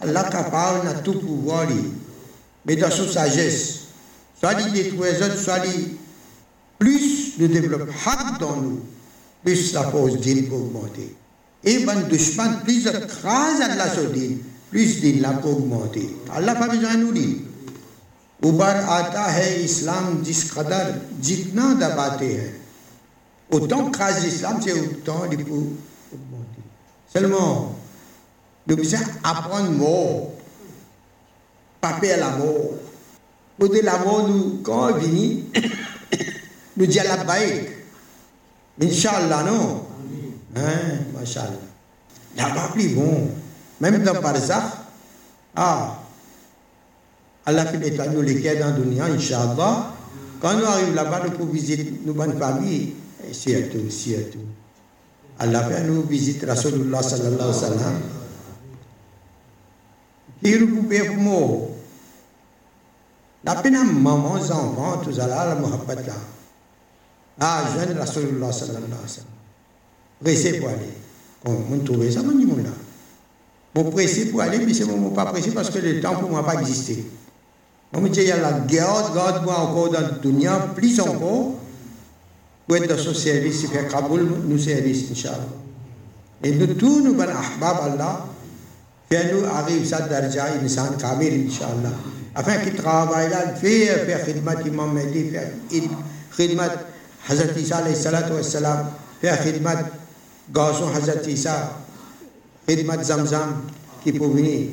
Allah capable n'a tout pouvoir, dans sa sagesse, soit il détruit les autres, soit il plus nous développe hak dans nous, plus la force d'île pour augmenter. Et bon dushman, plus de crase à la sodine, plus d'île la pour augmenter. Allah pas besoin de nous dire. उबर आता है इस्लाम जिस कदर जितना दबाते हैं autant crase l'islam, c'est autant il faut augmenter. Seulement, nous devons apprendre mort, pas peur la mort. Pour la mort, nous, quand on vient, nous disons la baïk. Inch'Allah, non? Hein, Machallah. Là-bas, plus bon. Même dans Barzakh, ah, Allah fait nettoyer nous les dans le Inch'Allah. Quand nous arrivons là-bas, nous pouvons visiter nos bonnes familles, et surtout, surtout. Allah fait nous visiter Rasulullah sallallahu alayhi wa sallam. Qui nous pouvez pour moi. Peine maman, enfants, ça là, la muhabbat là. Ah, jeune Rasulullah sallallahu alayhi wa sallam. Pressé pour aller. Quand on trouve ça, on dit, là. Bon, pressé pour aller, mais c'est mon pas pressé parce que le temps pour moi pas existé. On me dit, il y a la guerre, garde-moi encore dans le dunya, plus encore, pour être dans son service, fait Kaboul, nous service, Inch'Allah. Et nous tous, nous, ben ahbab Allah, faire nous arrive ça darja insan kamil, Inch'Allah. Afin qu'il travaille là, faire, faire khidmat imam Mehdi, faire. Khidmat Hazrat Isa alayhi salatu wassalam fait khidmat garçon Hazrat Isa khidmat Zamzam qui peut venir.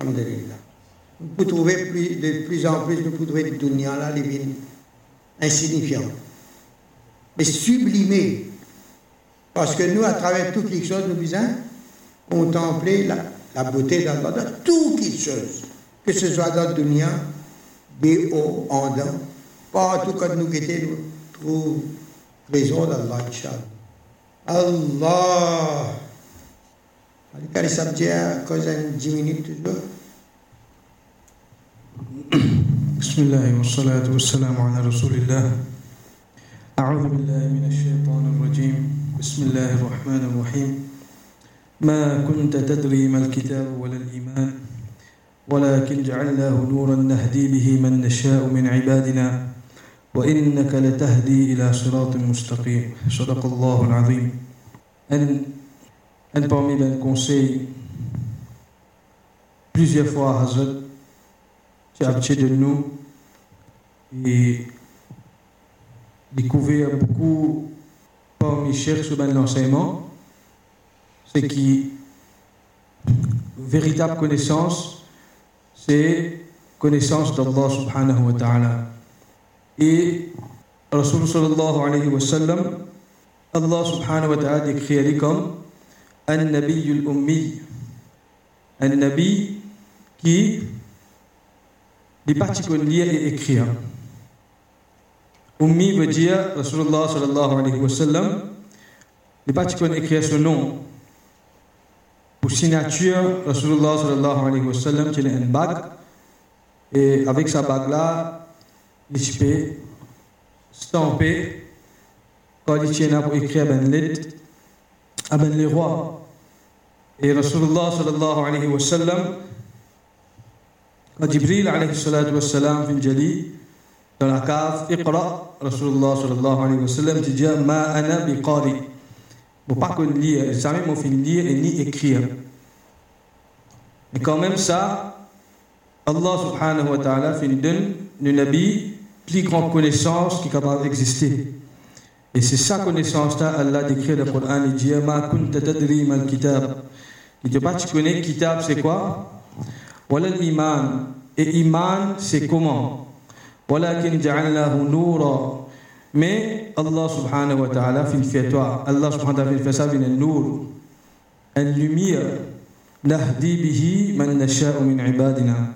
Vous trouver plus, de plus en plus nous pouvons trouver de dunya là les insignifiants mais sublimés parce que nous à travers toutes les choses nous visons contempler la, la beauté d'Allah dans toutes les choses que ce soit dans hauts en dedans partout quand nous quittons nous trouvons trésor d'Allah Inch'Allah Allah Kali sabja cosa 10 minutes toujours بسم الله والصلاة والسلام على رسول الله أعوذ بالله من الشيطان الرجيم بسم الله الرحمن الرحيم ما كنت تدري ما الكتاب ولا الإيمان ولكن جعلناه نورا نهدي به من نشاء من عبادنا وإنك لتهدي إلى صراط مستقيم صدق الله العظيم أن أن parmi les conseils plusieurs fois Hazrat qui a de nous et découvert beaucoup parmi chers sur l'enseignement, c'est qui véritable connaissance, c'est connaissance d'Allah subhanahu wa ta'ala. Et Rasul sallallahu alayhi wa sallam, Allah subhanahu wa ta'ala décrit comme un nabi al-ummi, un nabi qui les particuliers et écrire. Ummi veut dire Rasulullah sallallahu alayhi wa sallam. Les particuliers écrire son nom. Pour signature, Rasulullah sallallahu alayhi wa sallam tient une bague. Et avec sa bague-là, il peut stamper quand il tient pour écrire ben lettre à ben les rois. Et Rasulullah sallallahu alayhi wa sallam وجبريل عليه الصلاة والسلام في الجلي dans la cave اقرأ رسول الله صلى الله عليه وسلم tu dis ما أنا بقارئ Faut pas qu'on lire jamais mon fin lire et ni écrire mais quand même ça Allah subhanahu wa ta'ala fait donne le Nabi plus grande connaissance qui est capable d'exister et c'est sa connaissance là Allah décrit le Coran il dit ma kunta tadri mal kitab il dit pas tu connais kitab c'est quoi voilà l'iman. Et iman, c'est comment ولكن جعلناه نورا mais Allah subhanahu wa ta'ala fait toi Allah subhanahu wa ta'ala fait ça une nour une lumière nahdi bihi man nasha'u min ibadina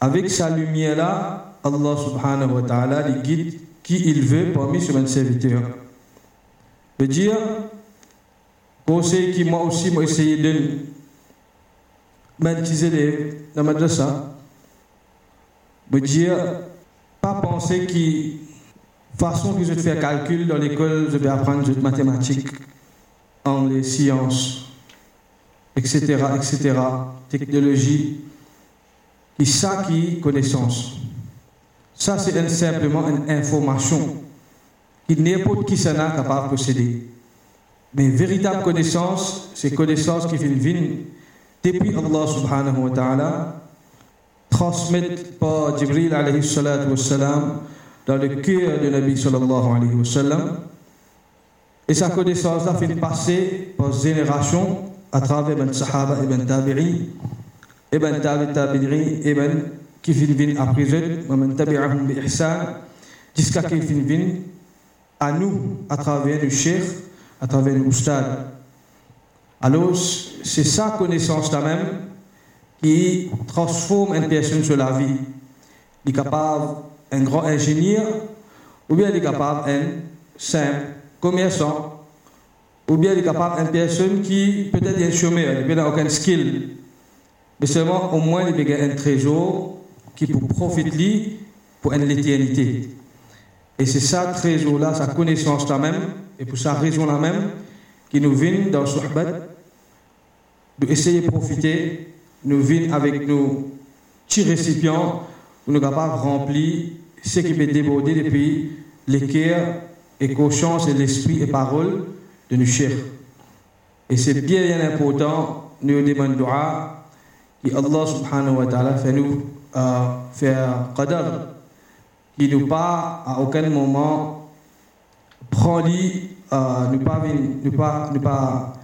avec sa lumière là Allah subhanahu wa ta'ala il guide qui il veut parmi ses serviteurs veut dire conseil qui moi aussi moi essayer de mes petits élèves dans la madrasa me dire pas penser que façon que je fais calcul dans l'école je vais apprendre les mathématiques en les sciences etc etc technologie et ça qui connaissance. Ça c'est simplement une information qui n'importe qui s'en a capable de posséder. Mais véritable connaissance c'est connaissance qui fait une vie depuis Allah subhanahu wa ta'ala par Jibril alayhi salatu wa salam dans le cœur de Nabi sallallahu alayhi wa sallam et sa connaissance a fait passer par génération à travers Ben Sahaba Ben Tabi'i Ben Tabi Ben qui fin après eux Ben Tabi'ahum jusqu'à qu'il fin à nous à travers le cheikh à travers le ustad alors, c'est sa connaissance-là même qui transforme une personne sur la vie. Il est capable un grand ingénieur, ou bien il est capable un simple commerçant, ou bien il est capable une personne qui peut-être est chômeur, il n'a aucun skill. Mais seulement, au moins, il a un trésor qui peut profiter pour l'éternité. Et c'est ça, trésor-là, sa connaissance-là même, et pour sa raison-là même, qui nous vient dans le Suhbat, de essayer de profiter, nous venons avec nos petits récipients nous capables de remplir ce qui peut déborder depuis les cœurs et conscience et l'esprit et parole de nos chers. Et c'est bien, bien important, nous demandons que Allah subhanahu wa ta'ala fait nous euh, faire qadar, qui nous pas à aucun moment prend lui, euh, ne pas ne pas, ne pas,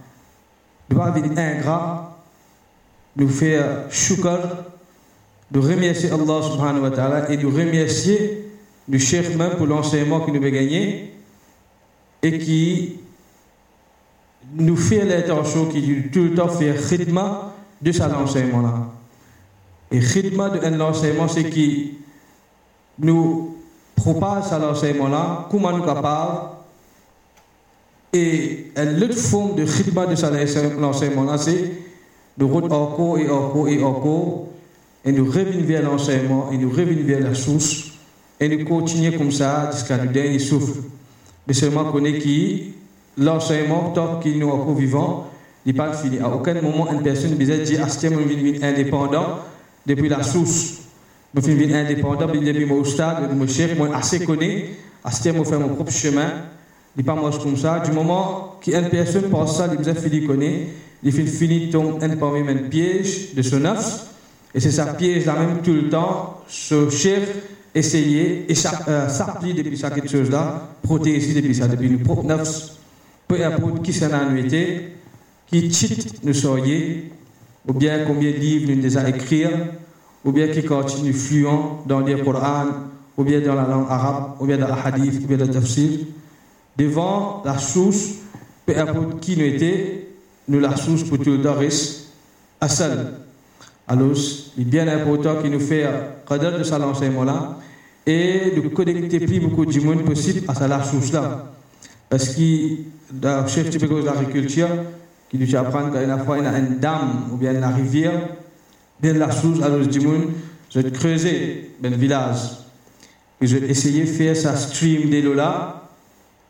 ne pas ingrat, nous faire shukr, de remercier Allah subhanahu wa ta'ala et de remercier le chef même pour l'enseignement qu'il nous a gagné et qui nous fait l'intention qui tout le temps fait khidma de cet enseignement-là. Et khidma de l'enseignement, c'est qui nous propage cet enseignement-là, comment nous capables. Et l'autre forme de khidma de cet enseignement-là, c'est de route encore et encore et encore, et nous revenir vers l'enseignement, et nous revenir vers la source, et nous continuer comme ça jusqu'à le dernier souffle. Mais seulement qu'on est qui, l'enseignement, tant qu'il nous encore vivant, n'est pas fini. À aucun moment, une personne ne dit, ah, c'est indépendant depuis la source. Je suis indépendant, je suis au stade, je suis assez connu, moment, je fais mon propre chemin. Il pas moi comme ça. Du moment qu'une personne pense ça, il fini connaît, il finit tomber un parmi un piège de son œuf. Et c'est sa piège là même tout le temps, ce cher essayer et s'appliquer depuis ça quelque chose là, protéger depuis ça, depuis nos propres neuf. Peu importe qui s'en a été, qui cheat nous soyez, ou bien combien de livres nous déjà écrire, ou bien qui continue fluent dans le Coran, ou bien dans la langue arabe, ou bien dans la hadith, ou bien dans le tafsir, devant la source, peu importe qui nous était, nous la source pour tout le reste à seul. Alors, il est bien important qu'il nous fait cadre de cet enseignement-là et de connecter plus beaucoup de monde possible à cette source-là. Parce que le chef typique de l'agriculture, qui nous apprend qu'à y a une dame ou bien une rivière, bien la source, alors du monde, je vais creuser le village. Et je vais essayer de faire sa stream de là,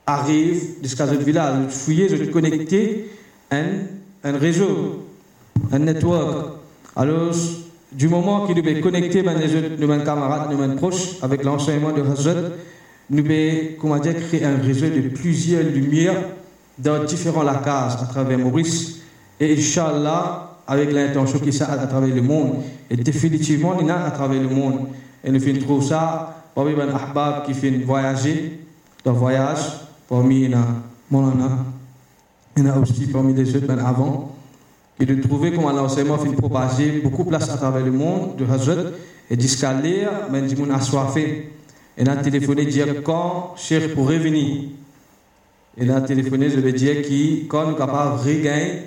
arrive jusqu'à ce village, je vais fouiller, je vais connecter un, un réseau, un network. Alors, du moment qu'il nous connecter ben, nos camarades, nos proches, avec l'enseignement de Hazrat, nous devons, comment dire, créer un réseau de plusieurs lumières dans différents lacages à travers Maurice. Et Inch'Allah, avec l'intention qu'il ça à travers le monde. Et définitivement, il y a à travers le monde. Et nous faisons ça, parmi les ahbab qui font voyager, dans voyage, parmi les Molana, il y aussi parmi les autres ben avant, et de trouver comment l'enseignement fait propager beaucoup de place à travers le monde de Hazrat, et lire, ben, du monde assoiffé. Et a téléphoné dire quand Cheikh pourrait venir. Et a téléphoné, je vais dire qui, quand nous sommes capables de regagner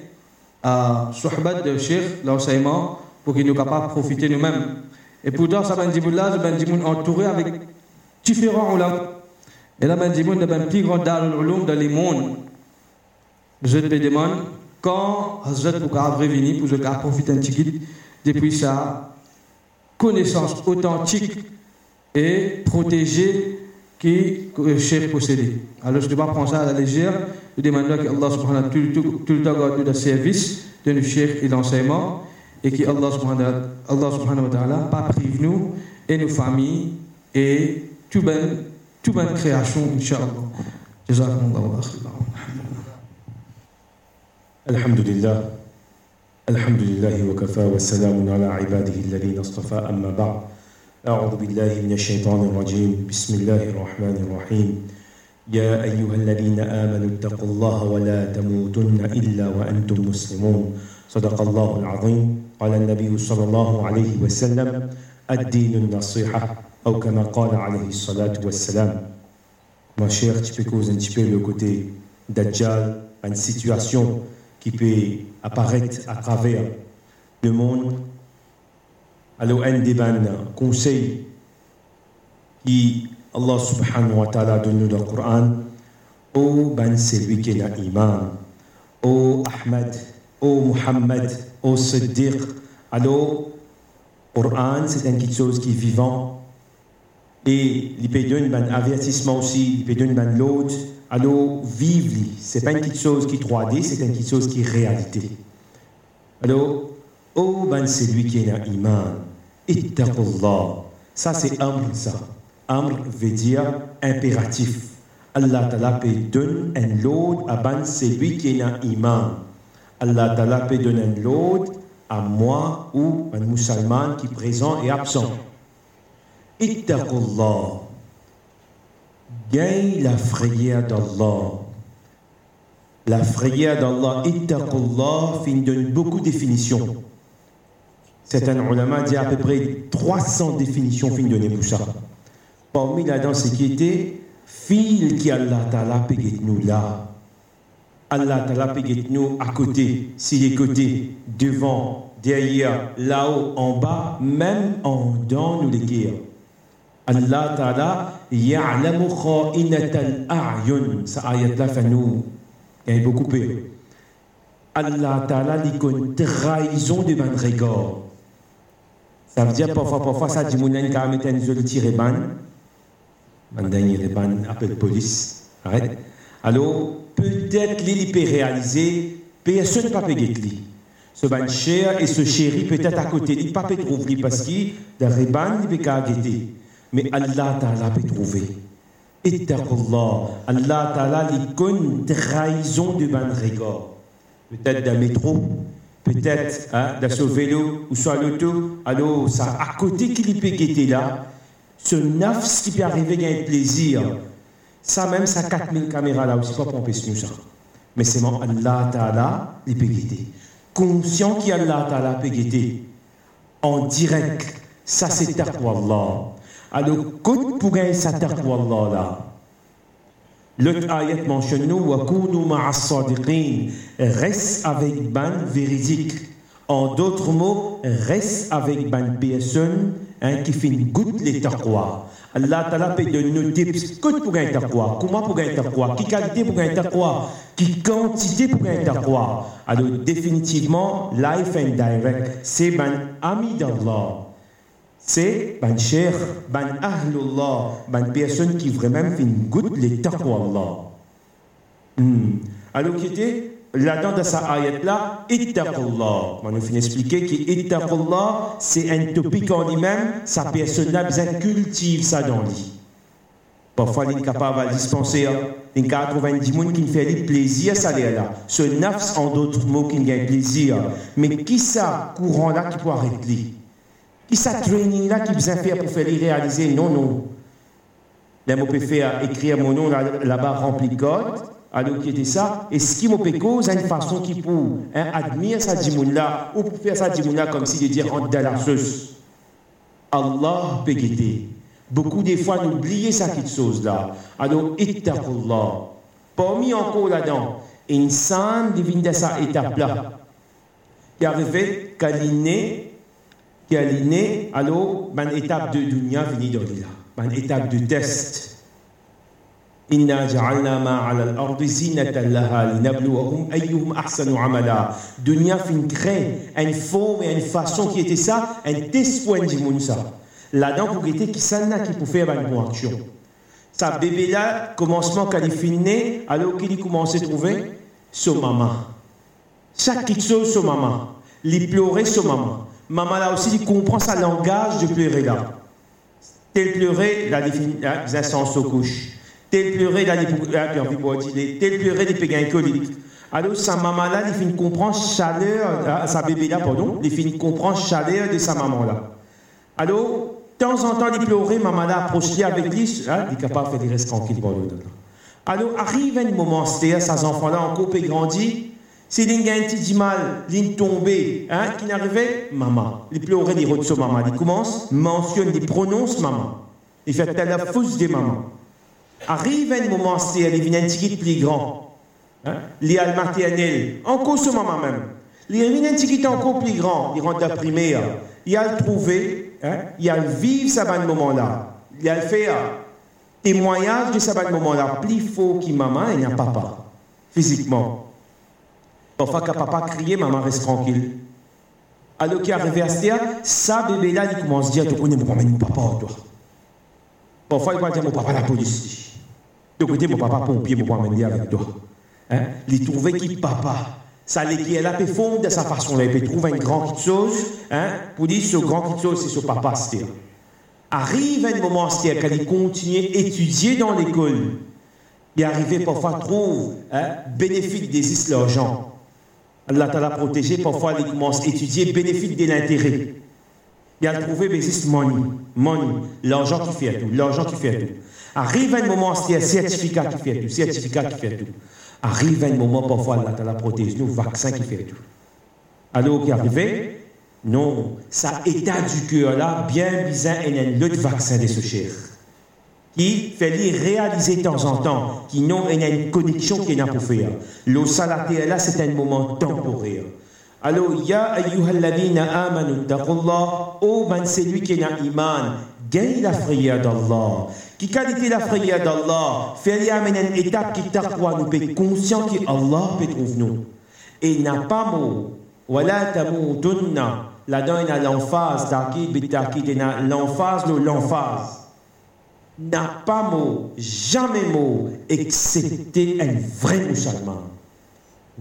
à Suhbat de Cheikh, l'enseignement, pour qu'il nous capables de profiter nous-mêmes. Et pourtant, ça ben là, ben Dimoun entouré avec différents ulams. Et là, ben Dimoun est le plus grand darul dans le monde. Je te demande, quand Hazrat pour que je profite un depuis sa connaissance authentique et protégée qui le chef possédait. Alors je ne dois pas prendre ça à la légère. Je demande que Allah subhanahu wa ta'ala tout, le temps garde le service de nos chefs et l'enseignement et que Allah subhanahu wa ta'ala pas prive nous et nos familles et toute bonne, toute bonne création, Inch'Allah. Jazakumullah الحمد لله. الحمد لله وكفى والسلام على عباده الذين اصطفى. أما بعد أعوذ بالله من الشيطان الرجيم. بسم الله الرحمن الرحيم. يا أيها الذين آمنوا اتقوا الله ولا تموتن إلا وأنتم مسلمون. صدق الله العظيم. قال النبي صلى الله عليه وسلم الدين النصيحة. أو كما قال عليه الصلاة والسلام Ma chère, tu peux causer un petit peu situation qui peut apparaître à travers le monde. Alors, un des conseils qui Allah subhanahu wa ta'ala donne dans le Coran, ô ben celui qui a iman, ô Ahmed, ô Muhammad, ô Siddiq. Alors, Coran, c'est quelque chose qui est vivant. Et il peut donner un avertissement aussi, il peut donner un l'autre. Alors, vivre, ce n'est pas une petite chose qui est 3D, c'est une petite chose qui réalité. Alors, oh ben c'est lui qui est un iman. Ittaqullah. Ça, c'est amr, ça. Amr veut dire impératif. Allah Ta'ala peut donner un lot à ben celui qui est un iman. Allah Ta'ala peut donner un lot à moi ou un musulman qui est présent et absent. Ittaqullah gagne la frayeur d'Allah. La frayeur d'Allah, ittaqullah, donne beaucoup de définitions. Certains ulama disent à peu près 300 définitions fin donner pour. Parmi là-dedans, ce qui était, fil qui Allah ta'ala nous là. Allah ta'ala nous à côté, si les côtés, devant, derrière, là-haut, en bas, même en dans nous les guerres. Allah ta'ala fait il y a beaucoup peur. Trahison de ban regard. Ça veut dire parfois parfois ça dit même un police. Alors peut-être il peut réaliser personne pas peut lui. Ce ban cher et ce chéri peut-être à côté, il pas peut trouver parce pas mais Allah peut trouver. Ittaqullah. Allah Ta'ala connaît trahison de ban. Peut-être d'un métro, peut-être hein, dans son vélo ou sur l'auto. Alors, ça, à côté qu'il peut guetter là, ce neuf qui peut arriver à un plaisir. Ça même, ça 4000 caméras là aussi, pas pour empêcher ça. Mais c'est mon Allah Ta'ala, il peut guetter. Conscient qu'Allah Ta'ala peut guetter. En direct. Ça, c'est taqwa Allah. Sa taqwa Allah là, l'autre ayat mentionne nous, reste avec ban véridique. En d'autres mots, reste avec ban personne hein, qui fait une goutte les taqwa. Allah Ta'ala peut donner nos tips. Qu'est-ce pour gagner taqwa Comment pour gagner taqwa Qui qualité pour gagner taqwa Qui quantité pour gagner taqwa Alors, définitivement, life and direct, c'est ban ami d'Allah c'est ban cher, ban ahlullah, ban personne qui vraiment fait une goutte les taqwa Allah. Hmm. Alors qui était là-dedans dans sa ayat-là, ittaqullah. On fait expliquer que ittaqullah, c'est un topic en lui-même, sa personne a besoin cultive ça dans lui. Parfois, il est capable de dispenser, il y a 90 personnes qui fait plaisir, ça là. Ce nafs, en d'autres mots, qui gagne plaisir. Mais qui ça, courant là, qui peut arrêter? Et ça training là qui besoin faire pour faire les réaliser Non, non. Là, je peux faire écrire mon nom là-bas rempli de code. Alors, qui était ça Et ce qui me peut cause une façon qui pour hein, admirer ça là ou pour faire ça là comme si de dire rentre dans. Allah peut. Beaucoup de fois, nous oublions cette chose-là. Alors, ittaqullah. Parmi encore là-dedans, insan divine de cette étape-là. Qui arrivait qu'à galine alo ban étape de dunya fini dolila ban étape de test. Inna ja'alna ma 'ala al-ardi zinatan laha linabluwahum ayyuhum ahsanu 'amala. Dunya fin crée une forme et une façon qui était ça un test point du monde ça. Là-dedans pour était qui qui pour faire ben, une bonne action. Sa bébé là commencement qu'elle est alors qu'il commence à trouver son maman. Chaque qui son maman. Il son maman. Maman là aussi comprend sa langage de pleurer là. Tel pleurer, la définition au couche. Tel pleurer, la Tel pleurer, des péguins coliques. Alors, sa maman là, il finit comprendre chaleur, ah, sa bébé là, pardon, il finit comprendre chaleur de sa maman là. Alors, de temps en temps, il pleurait, maman là approche avec lui, hein, il est capable de faire des restes tranquilles Alors, arrive un moment, c'est-à-dire, ces enfants-là, en couple et grandit, a un petit mal, il tombé, hein, qui n'arrivait, maman. Il pleurait des sur maman. Il commence, mentionne, il prononce maman. Il fait la fausse de maman. Arrive un moment, c'est il vient un plus grand. Hein, il a le maternel, encore sur maman même. Il vient un encore plus grand, il rentre la primaire. Il a le trouvé, hein, il a le vivre ce moment-là. Il a le fait témoignage de ce moment-là, plus fort que maman et un papa, physiquement. Parfois, quand papa criait, maman reste tranquille. Alors qu'il arrive à ce ça bébé là, il commence à dire, tu connais mon papa, toi. Parfois, il va dire, mon papa, la police. De côté, mon papa, pompier, mon papa, avec toi. Hein? Il trouvait qu'il papa? Ça qui elle a fait fondre de sa façon là. Il peut trouver une grande chose, hein, pour dire ce grand chose, c'est ce papa, c'est Arrive un moment, c'est quand il continue à étudier dans l'école. Il arrivait parfois trouve hein, bénéfique des l'argent. Allah t'a protégé, parfois il commence à étudier bénéfice de l'intérêt. Il a trouvé business money, money, l'argent qui fait tout, l'argent qui fait tout. Arrive un moment, c'est un certificat qui fait tout, certificat qui fait tout. Arrive un moment, parfois, tu la prothèse, nous, vaccin qui fait tout. Alors, qui est arrivé, non, ça état du cœur là, bien bizarre, et un autre vaccin de ce cher. Qui fait les réaliser de temps en temps, qui n'ont une connexion qui n'a pas faire. Le salaté là, c'est un moment temporaire. Alors, ya ayyuhalladina amanu taqullah, oh ben c'est lui qui a iman, gagne la prière d'Allah. Qui qualité la prière d'Allah, fait amener une étape qui taqwa nous peut conscient que Allah peut trouver nous. Et n'a pas mot, wala tamutunna, là-dedans il y a l'emphase, il y a l'emphase, l'emphase. N'a pas mot, jamais mot, excepté un vrai musulman.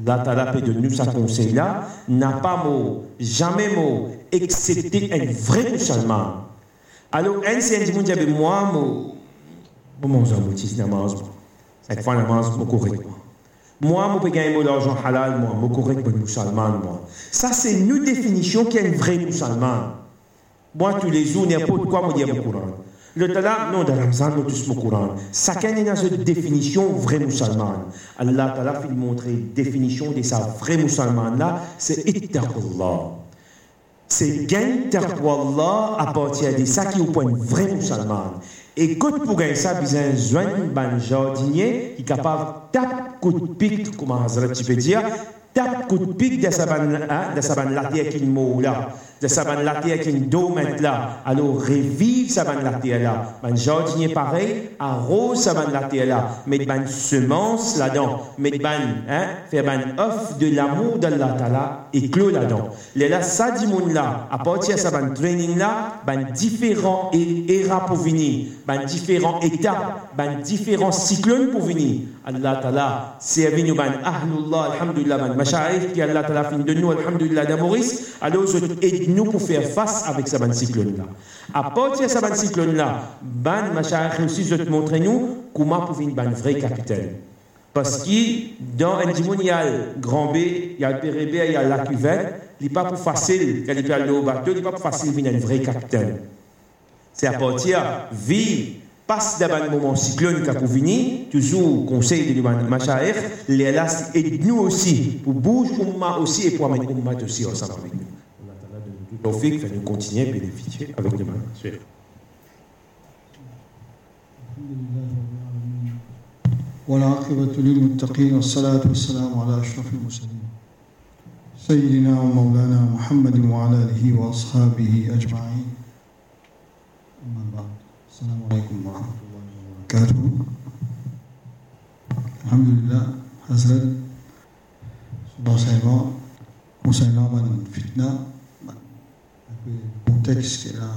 La peut de nous sa conseil là, n'a pas mot, jamais mot, excepté un vrai musulman. Alors, un un dit, moi, moi, moi, je suis namaz, cette fois namaz, moi, correctement. Moi, je peux gagner l'argent halal, moi, moi, correct, moi, musulman, moi. Ça, c'est une définition qui est un vrai musulman. Moi, tous les jours, n'importe quoi, au Coran. Le Tala, non, dans Ramzan, nous tous au Coran. Chacun est dans cette définition vrai musulman. Allah Tala fait montrer définition de sa vraie musulman là, c'est ittaqullah. C'est gain taqwallah à partir de ça qui est au point vrai musulman. Et quand pour gagner ça, besoin joindre un jardinier qui est capable de taper coup de pic, comme Hazrat tu peux dire, tape coup de pic de sa ban terre qui mot là, de sa ban la terre qui domette là, alors revive sa ban la terre là. Un jardinier pareil, arrose sa ban la terre là, met ban semence là-dedans, met ban, hein, faire ban œuf de l'amour d'Allah Ta'ala et clos là-dedans. Les là, ça dit là, à partir de sa ban training là, ban différents éras pour venir, ban différents étapes, ban différents cyclones pour venir. Allah Ta'ala, c'est venu ban ahlullah, alhamdulillah, ban mashaïf qui Allah Ta'ala fin de nous, alhamdulillah, d'Amoris, alors aide-nous pour faire face avec ce ban cyclone là. À partir de ce ban cyclone là, ban mashaïf aussi, te montre nous comment pour venir ban vrai capitaine. Parce que dans un dimonial grand B, il y a le PRB, il y a la cuvette, il n'est pas plus facile, quand il y bateau, il n'est pas plus facile venir un vrai capitaine. C'est à partir de vivre passe d'abord un moment cyclone pour venir, toujours conseil de Machaer, les et nous aussi, pour bouger Umma aussi et pour amener Umma aussi ensemble avec nous. Donc, fait que nous continuer à bénéficier avec les mains. والعاقبة للمتقين والصلاة والسلام على أشرف المرسلين سيدنا ومولانا محمد وعلى آله وأصحابه أجمعين أما بعد السلام عليكم ورحمة الله وبركاته الحمد لله حضرت concernant la fitna, le contexte qui est là.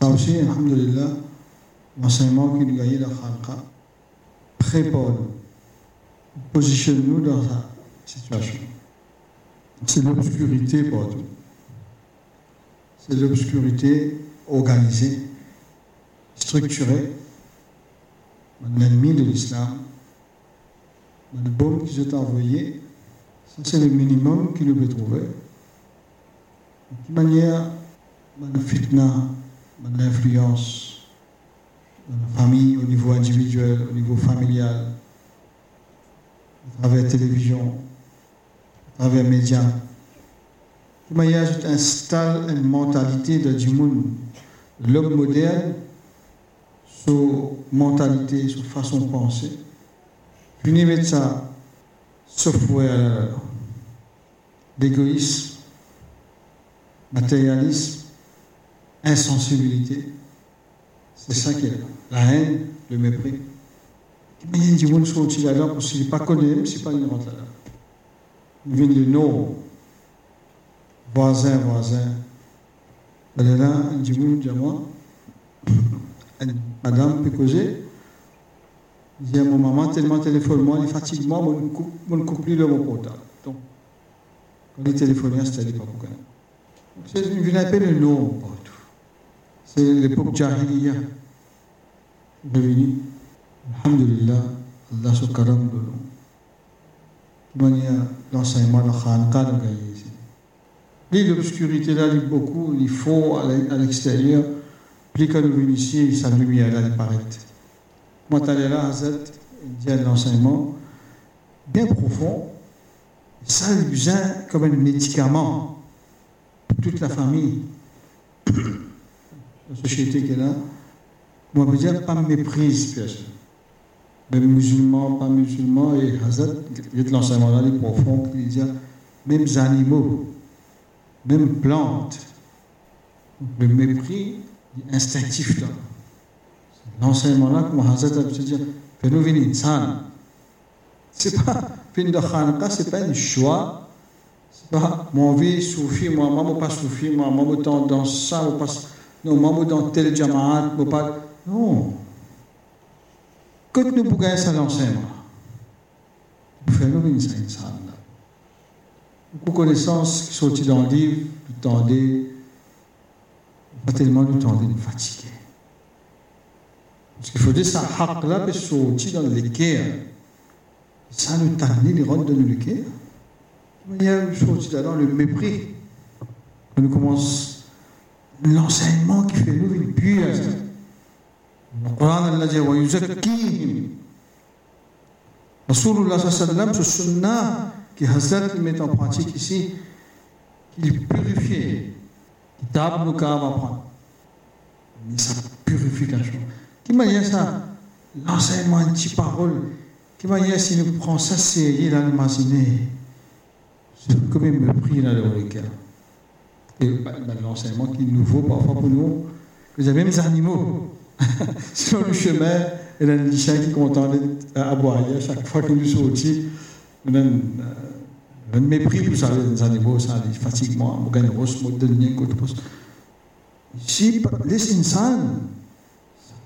Ça aussi, alhamdulillah, l'enseignement qui nous gagne la khalqa prépare nous, positionne nous dans sa situation. C'est l'obscurité partout. C'est l'obscurité organisée structuré, l'ennemi de l'islam, le bombe qu'ils ont envoyé, ça c'est le minimum qu'il peut trouver. Manière, la fitna, l'influence dans la famille, au niveau individuel, au niveau familial, à travers la télévision, à travers les médias. Manière, ça installe une mentalité de monde, l'homme moderne, sur mentalité, sur façon de penser. Puis ça software d'égoïsme, matérialisme, insensibilité. C'est ça qui est là. La haine, le mépris. Il y a des gens qui sont là parce qu'ils ne pas connaissent, pas une rentre là. Ils viennent de nom, voisin, voisin. Elle est là, il dit, oui, moi, madame. Il dit à mon maman, tellement téléphone, moi, il fatigue moi, ne coupe plus le mon portable. Donc, quand il téléphone, c'était pas pour C'est une vulnérabilité le nom. C'est l'époque Jahiliya. Devenu, Alhamdulillah, Allah se karam de nous. De manière, l'enseignement de ici. Plus l'obscurité là, il beaucoup, il faut à l'extérieur. Plus quand nous venons ici, sa lumière là, elle paraît. Moi, t'allais là, Hazat, il dit à l'enseignement, bien profond, ça, il besoin comme un médicament toute la famille. La société qui est là, moi, je dire, pas méprise. Même musulmans, pas musulmans, et Hazat, il y a l'enseignement là, les profonds, qui dit, même animaux, même plantes, le mépris instinctif là. L'enseignement là, comme Hazrat a dit, fais-nous venir san. C'est pas, fin de c'est pas un choix. Pas, mon vie soufi, moi, maman pas soufi, moi, maman dans, dans ça, ou pas, non, maman dans tel jamaat, ou pas, non. Quand nous pouvons ça l'enseignement, venir ça, insan. Beaucoup connaissances qui sont dans le livre, dans des pas tellement du temps d'être fatigué. Parce qu'il faut dire ça, haq là, peut sortir dans le cœur. Ça nous tannait les routes de cœur. Il y a une chose dans le mépris. On commence l'enseignement qui fait nous une pure. Le Coran Allah dit wa yuzakkihim. Rasulullah sallallahu ce sunnah qui Hazrat met en pratique ici, qu'il purifie Kitab nous va apprendre. Mais sa purification. Qui m'a dit ça? L'enseignement, une petite parole. Qui m'a dit si nous prenons ça dans l'imaginer, c'est comme un mépris dans le cœur. Et bah, bah, l'enseignement qui est nouveau parfois pour nous, vous avez même les animaux. Sur le chemin, y a des chiens qui sont contents à boire. Chaque fois que nous sortons, nous avons un mépris pour ça, les animaux, ça, les fatiguements, on gagne mot de lien, côté poste. Si les insans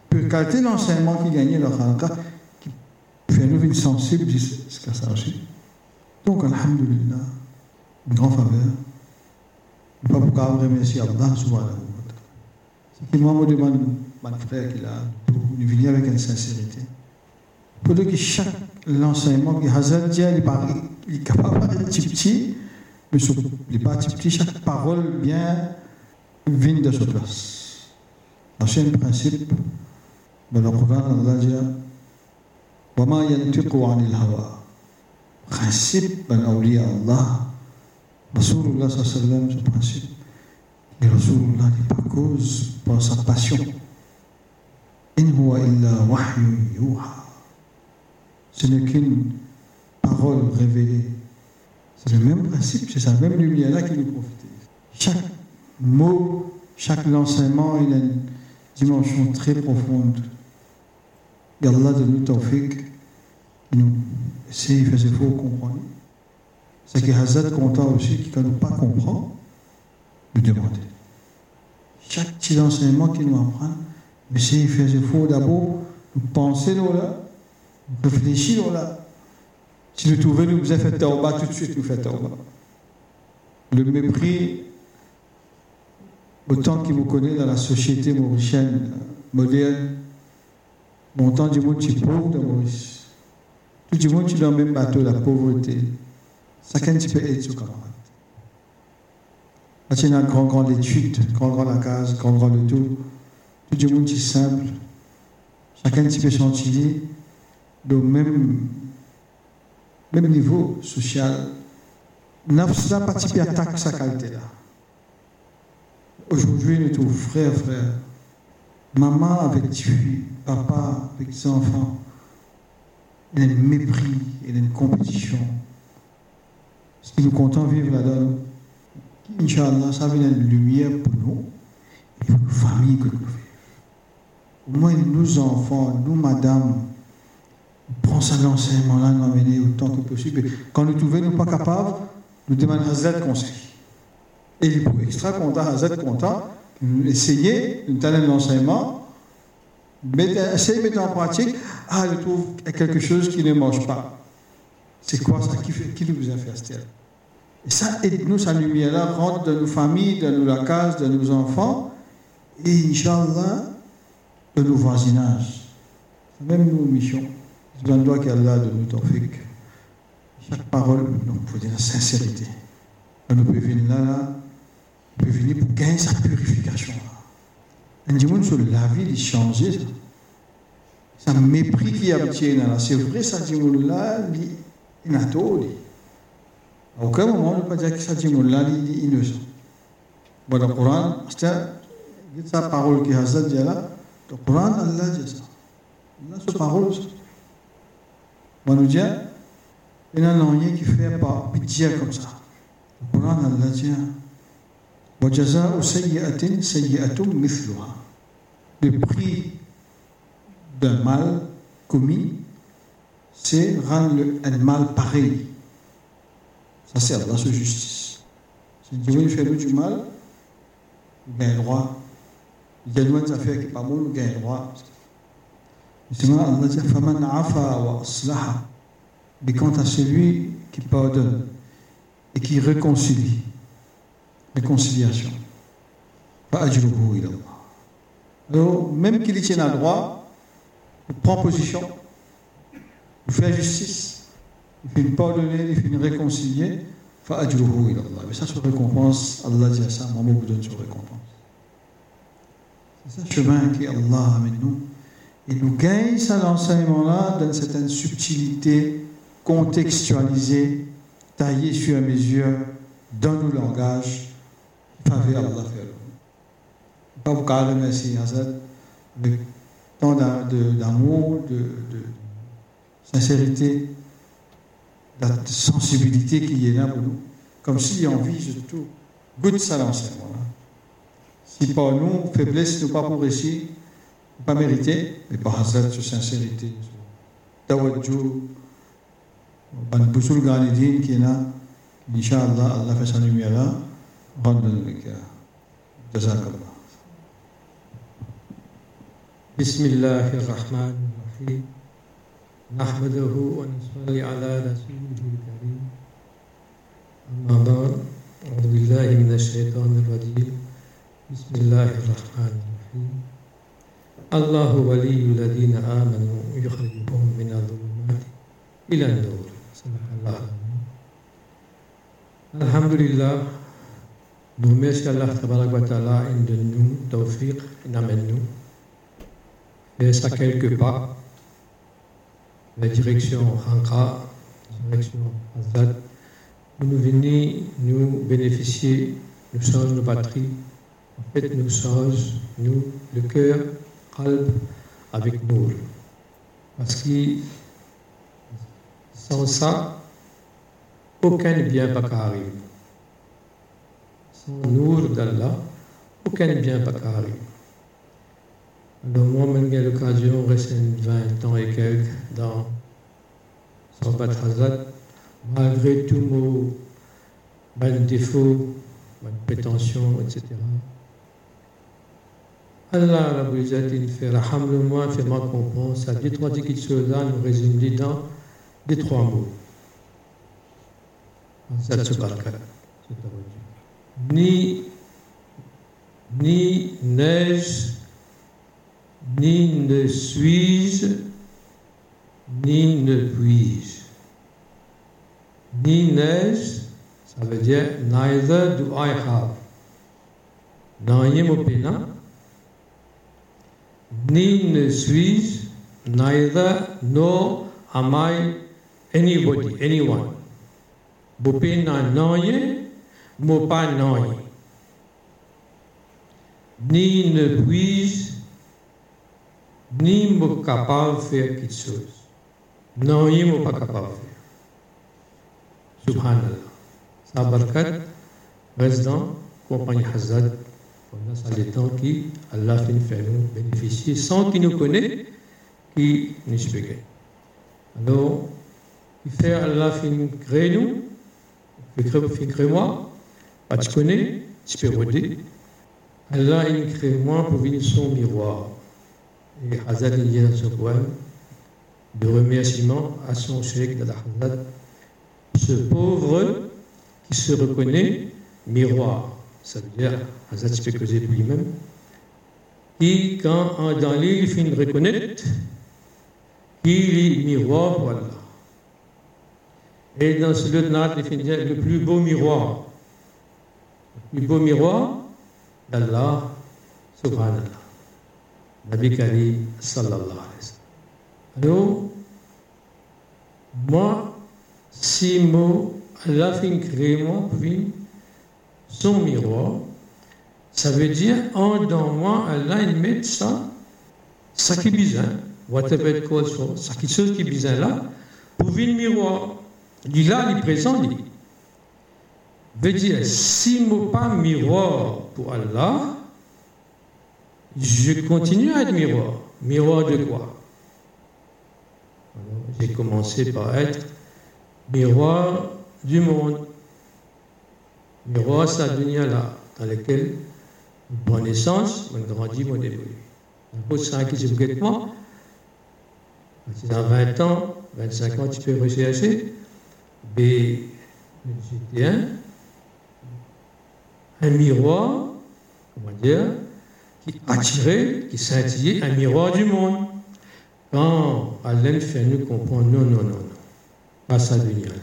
peut calter l'enseignement qui gagne leur halka, qui fait nous une sensible, ce que ça aussi. Donc, Alhamdulillah, une grande faveur. Je ne peux pas remercier Allah subhanahu wa ta'ala. C'est qu'il m'a demandé, mon frère, qu'il a, de venir avec une sincérité. Pour que chaque l'enseignement que Hazrat dit, il est capable de petit petit, mais il n'est pas petit chaque parole bien vient de sa place. L'ancien principe, dans le Coran, Allah dit وما ينطق عن الهوى principe ben awliya Allah Rasulullah sallallahu ce principe et Rasulullah n'est pas cause pour sa passion in huwa illa wahyu yuha ce n'est qu'une parole révélée. C'est le même principe, c'est sa même lumière-là qui nous profite. Chaque mot, chaque enseignement, a une dimension très profonde. Et Allah de nous tawfiq, qui nous de faire faut comprendre. C'est que Hazad content aussi, qui ne pas comprendre, nous demander. Chaque petit enseignement qu'il nous apprend, essaye de faire faut d'abord, penser là, Réfléchis là. Si nous trouvons, nous avez fait tauba, tout de suite nous fait tauba. Le mépris, autant qu'il vous connaît dans la société mauricienne moderne, montant du monde est pauvre dans Maurice. Tout le monde est dans le même bateau, la pauvreté. Chacun qui peut être ce camarade. Il y a grand, grand l'étude, grand, grand la case, grand, grand tout. Tout le monde est simple. Chacun qui peut chantilly le même, même niveau social, n'a pas participé à sa qualité-là. Aujourd'hui, nous tous frères, frères, maman avec filles, papa avec ses enfants, il y a un mépris, il y une compétition. Si nous comptons vivre là-dedans, Inch'Allah, ça va être une lumière pour nous et pour nos familles que nous vivons. Au moins, nos enfants, nous, madame, prend ça l'enseignement-là, nous amener autant que possible. quand nous trouvons nous pas capables, nous demandons Hazrat conseil. Et il faut extra content, Hazrat content, essayer de donner l'enseignement, essayer de mettre en pratique, ah, je trouve quelque chose qui ne marche pas. C'est quoi ça Qui, fait, nous a fait Et ça aide-nous, sa lumière-là rentre dans nos familles, dans nos cases, dans nos enfants, et Inch'Allah, dans nos voisinages. Même nos missions. Je dois qu'Allah de nous tawfiq. Chaque parole, nous faut dire la sincérité. On peut venir là, il peut venir pour gagner sa purification. Un dimanche sur la vie, il changer ça. Mépris qui a là. C'est vrai, ça dimanche là, il a tout. À aucun moment, on ne peut pas dire que ça dimanche là, il est innocent. Bon, le Coran, c'est sa parole qui a dit là. Le Coran, Allah dit ça. Allah, sa parole, ça. On nous dit, il y a un qui fait pas pitié comme ça. Le Coran, Allah dit, وجزاء سيئة سيئة مثلها le prix d'un mal commis c'est rendre l'animal pareil. Ça, sert Allah sous justice. Si Dieu lui faire du mal, il gagne droit. Il gagne droit des affaires qui n'est pas bon, il gagne droit. Mais quant à celui qui pardonne et qui réconcilie, réconciliation, Alors, même qu'il y tienne à droit, il prend position il fait justice, il fait une pardonner, il fait une réconcilier. Mais ça se récompense, Allah dit à ça, Maman vous donne sur récompense. C'est ça le chemin qui Allah amène nous. Et nous gagne ça l'enseignement-là dans certaine subtilité contextualisée, taillée sur mesure dans nos langages faveur Allah fait. Pas vous calmer merci avec tant d'amour, de, de, sincérité, de sensibilité qui est là pour nous. Comme si envie surtout, goûte ça l'enseignement. Si par nous, faiblesse, nous pas pour réussir, pas mériter, mais par Hazrat, sur sincérité, tawadjou, ban busul ganidin qui est là, Inch'Allah, Allah fait sa lumière là. جزاك الله بسم الله الرحمن الرحيم نحمده ونصلي على رسوله الكريم. أما بعد أعوذ بالله من الشيطان الرجيم. بسم الله الرحمن الرحيم. الله ولي الذين آمنوا يخرجهم من الظلمات إلى النور. صدق الله الحمد لله Allah Ta'ala de nous, tawfiq, il amène nous. Et ça quelque part, la direction Hanka, la direction Azad, nous venons nous bénéficier, nous change nos batteries, en fait nous change, nous, le cœur, calme avec nous. Parce que sans ça, aucun bien pas arrive nour d'Allah, aucun bien pas carré. Moi, même j'ai l'occasion, reste 20 ans et quelques dans Sabat Hazad, malgré tous mes défauts, mes prétentions, etc. Allah Rabbi il fait rahamle-moi, fais-moi comprendre. Ça dit trois là nous résume dans des trois mots. Ni, ni neige, ni ne suis-je, ni ne puis-je. Ni neige, ça veut dire neither do I have. pena. Ni ne suis-je, neither nor am I anybody, anyone. Bopena nanye, Mopanoi. Ni ne puis-je, ni me capable de faire quelque chose. Non, il ne pas capable de faire. Subhanallah. Sa barkat, résident, compagnie Hazad, pendant les temps qui, Allah fait nous bénéficier sans qu'il nous connaisse, qui nous explique. Alors, il fait Allah fait créer nous, il fait créer moi, ah, tu connais, tu peux. Allah a créé moi pour venir son miroir. Et Hazad dit dans ce poème de remerciement à son cheikh Hazad, ce pauvre qui se reconnaît miroir. Ça veut dire, Hazad se fait causer lui-même, qui, quand dans l'île, il finit de reconnaître qu'il est miroir Allah. Et dans ce lieu de il finit le plus beau miroir Le plus beau miroir d'Allah, subhanallah. Nabi Karim, sallallahu alayhi wa sallam. Alors, moi, si moi, Allah fait créer moi, puis son miroir, ça veut dire, en dans moi, Allah, il met ça, ça qui est bizarre, whatever it calls for, ça qui chose qui est bizarre là, pour le miroir. Il est là, il est présent, il veut dire, si moi pas miroir pour Allah, je continue à être miroir. Miroir de quoi? J'ai commencé par être miroir du monde. Miroir, c'est la dunya là, dans laquelle mon naissance, mon grandit, mon évolue. Un ça qui se guette moi. Dans 20 ans, 25 ans, tu peux rechercher, mais j'étais un, un miroir, comment dire, qui attirait, qui scintillait, un miroir du monde. Quand Allah fait nous comprendre, non, non, non, non, pas ça dunya là.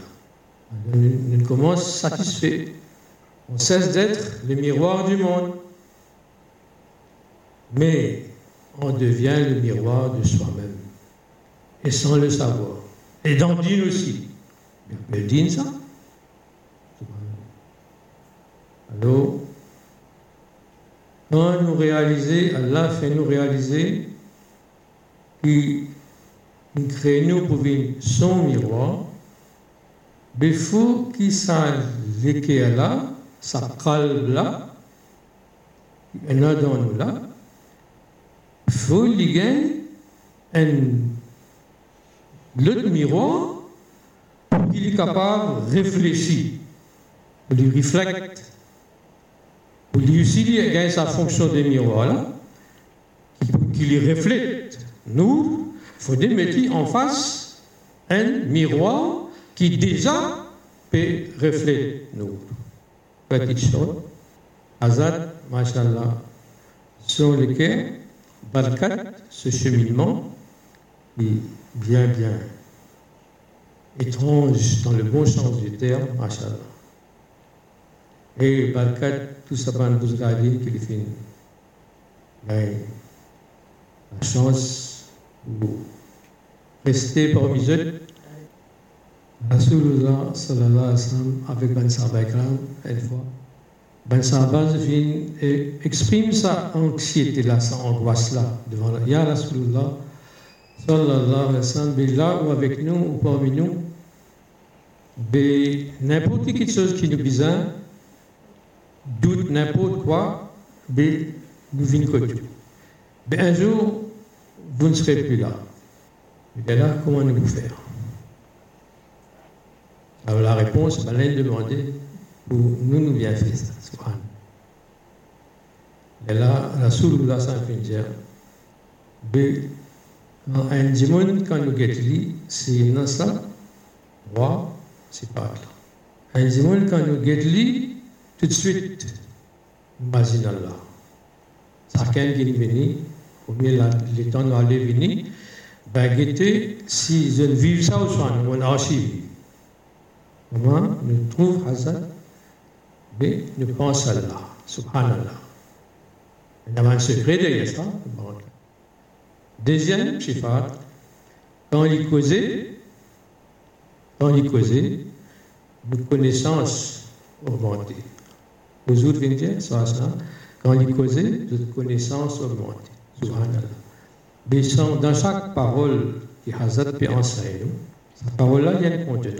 Nous commence satisfait. On cesse d'être le miroir du monde. Mais on devient le miroir de soi-même. Et sans le savoir. Et dans Dine aussi. Mais Dine ça. Alors, quand nous réaliser, Allah fait nous réaliser qu'il crée nous pour son miroir, faut qu'il s'en là, sa calme là, et dans nous là, faut qu'il un l'autre miroir pour qu'il est capable de réfléchir, lui reflète il gagne sa fonction de miroir là, qui, lui reflète. Nous, il faut mettre en face un miroir qui déjà peut refléter nous. Petite chose, Azad, Mashallah, sur lequel Barkat, ce cheminement, est bien, bien étrange dans le bon sens du terme, Mashallah. Et Barkat, tout nous regarder qu'il fait ben, la chance de rester parmi eux. Rasulullah sallallahu alayhi wa sallam avec Ben Sahaba une fois. Ben exprime sa anxiété là, sa angoisse là devant la Ya Rasulullah sallallahu alayhi wa sallam, là ou avec nous ou parmi nous, n'importe quelle chose qui nous besoin, doute n'importe quoi, mais un jour, vous ne serez plus là. Et là, comment nous vous faire? Alors la réponse, Malin demandait pour nous nous bien faire ça. Et là, la Rasulullah saint-Finjer, un dimon quand nous guettons, c'est non ça, roi, c'est pas là. Un dimon quand nous guettons, tout de suite, imagine Allah. Chacun qui venu, au mieux les temps nous aller venir, ben guetter si je ne vis ça au soin, on archive. Comment nous trouve Hazard, mais nous pense à Allah, subhanallah. Il y a un secret derrière ça. Deuxième chiffre, quand il causait, quand il causait, nos connaissances augmentaient. Les viennent dire, ça, ça, quand ils causaient, notre connaissance augmente. Mais dans chaque parole qui Hazrat peut enseigner, cette parole-là, il y a un contenu.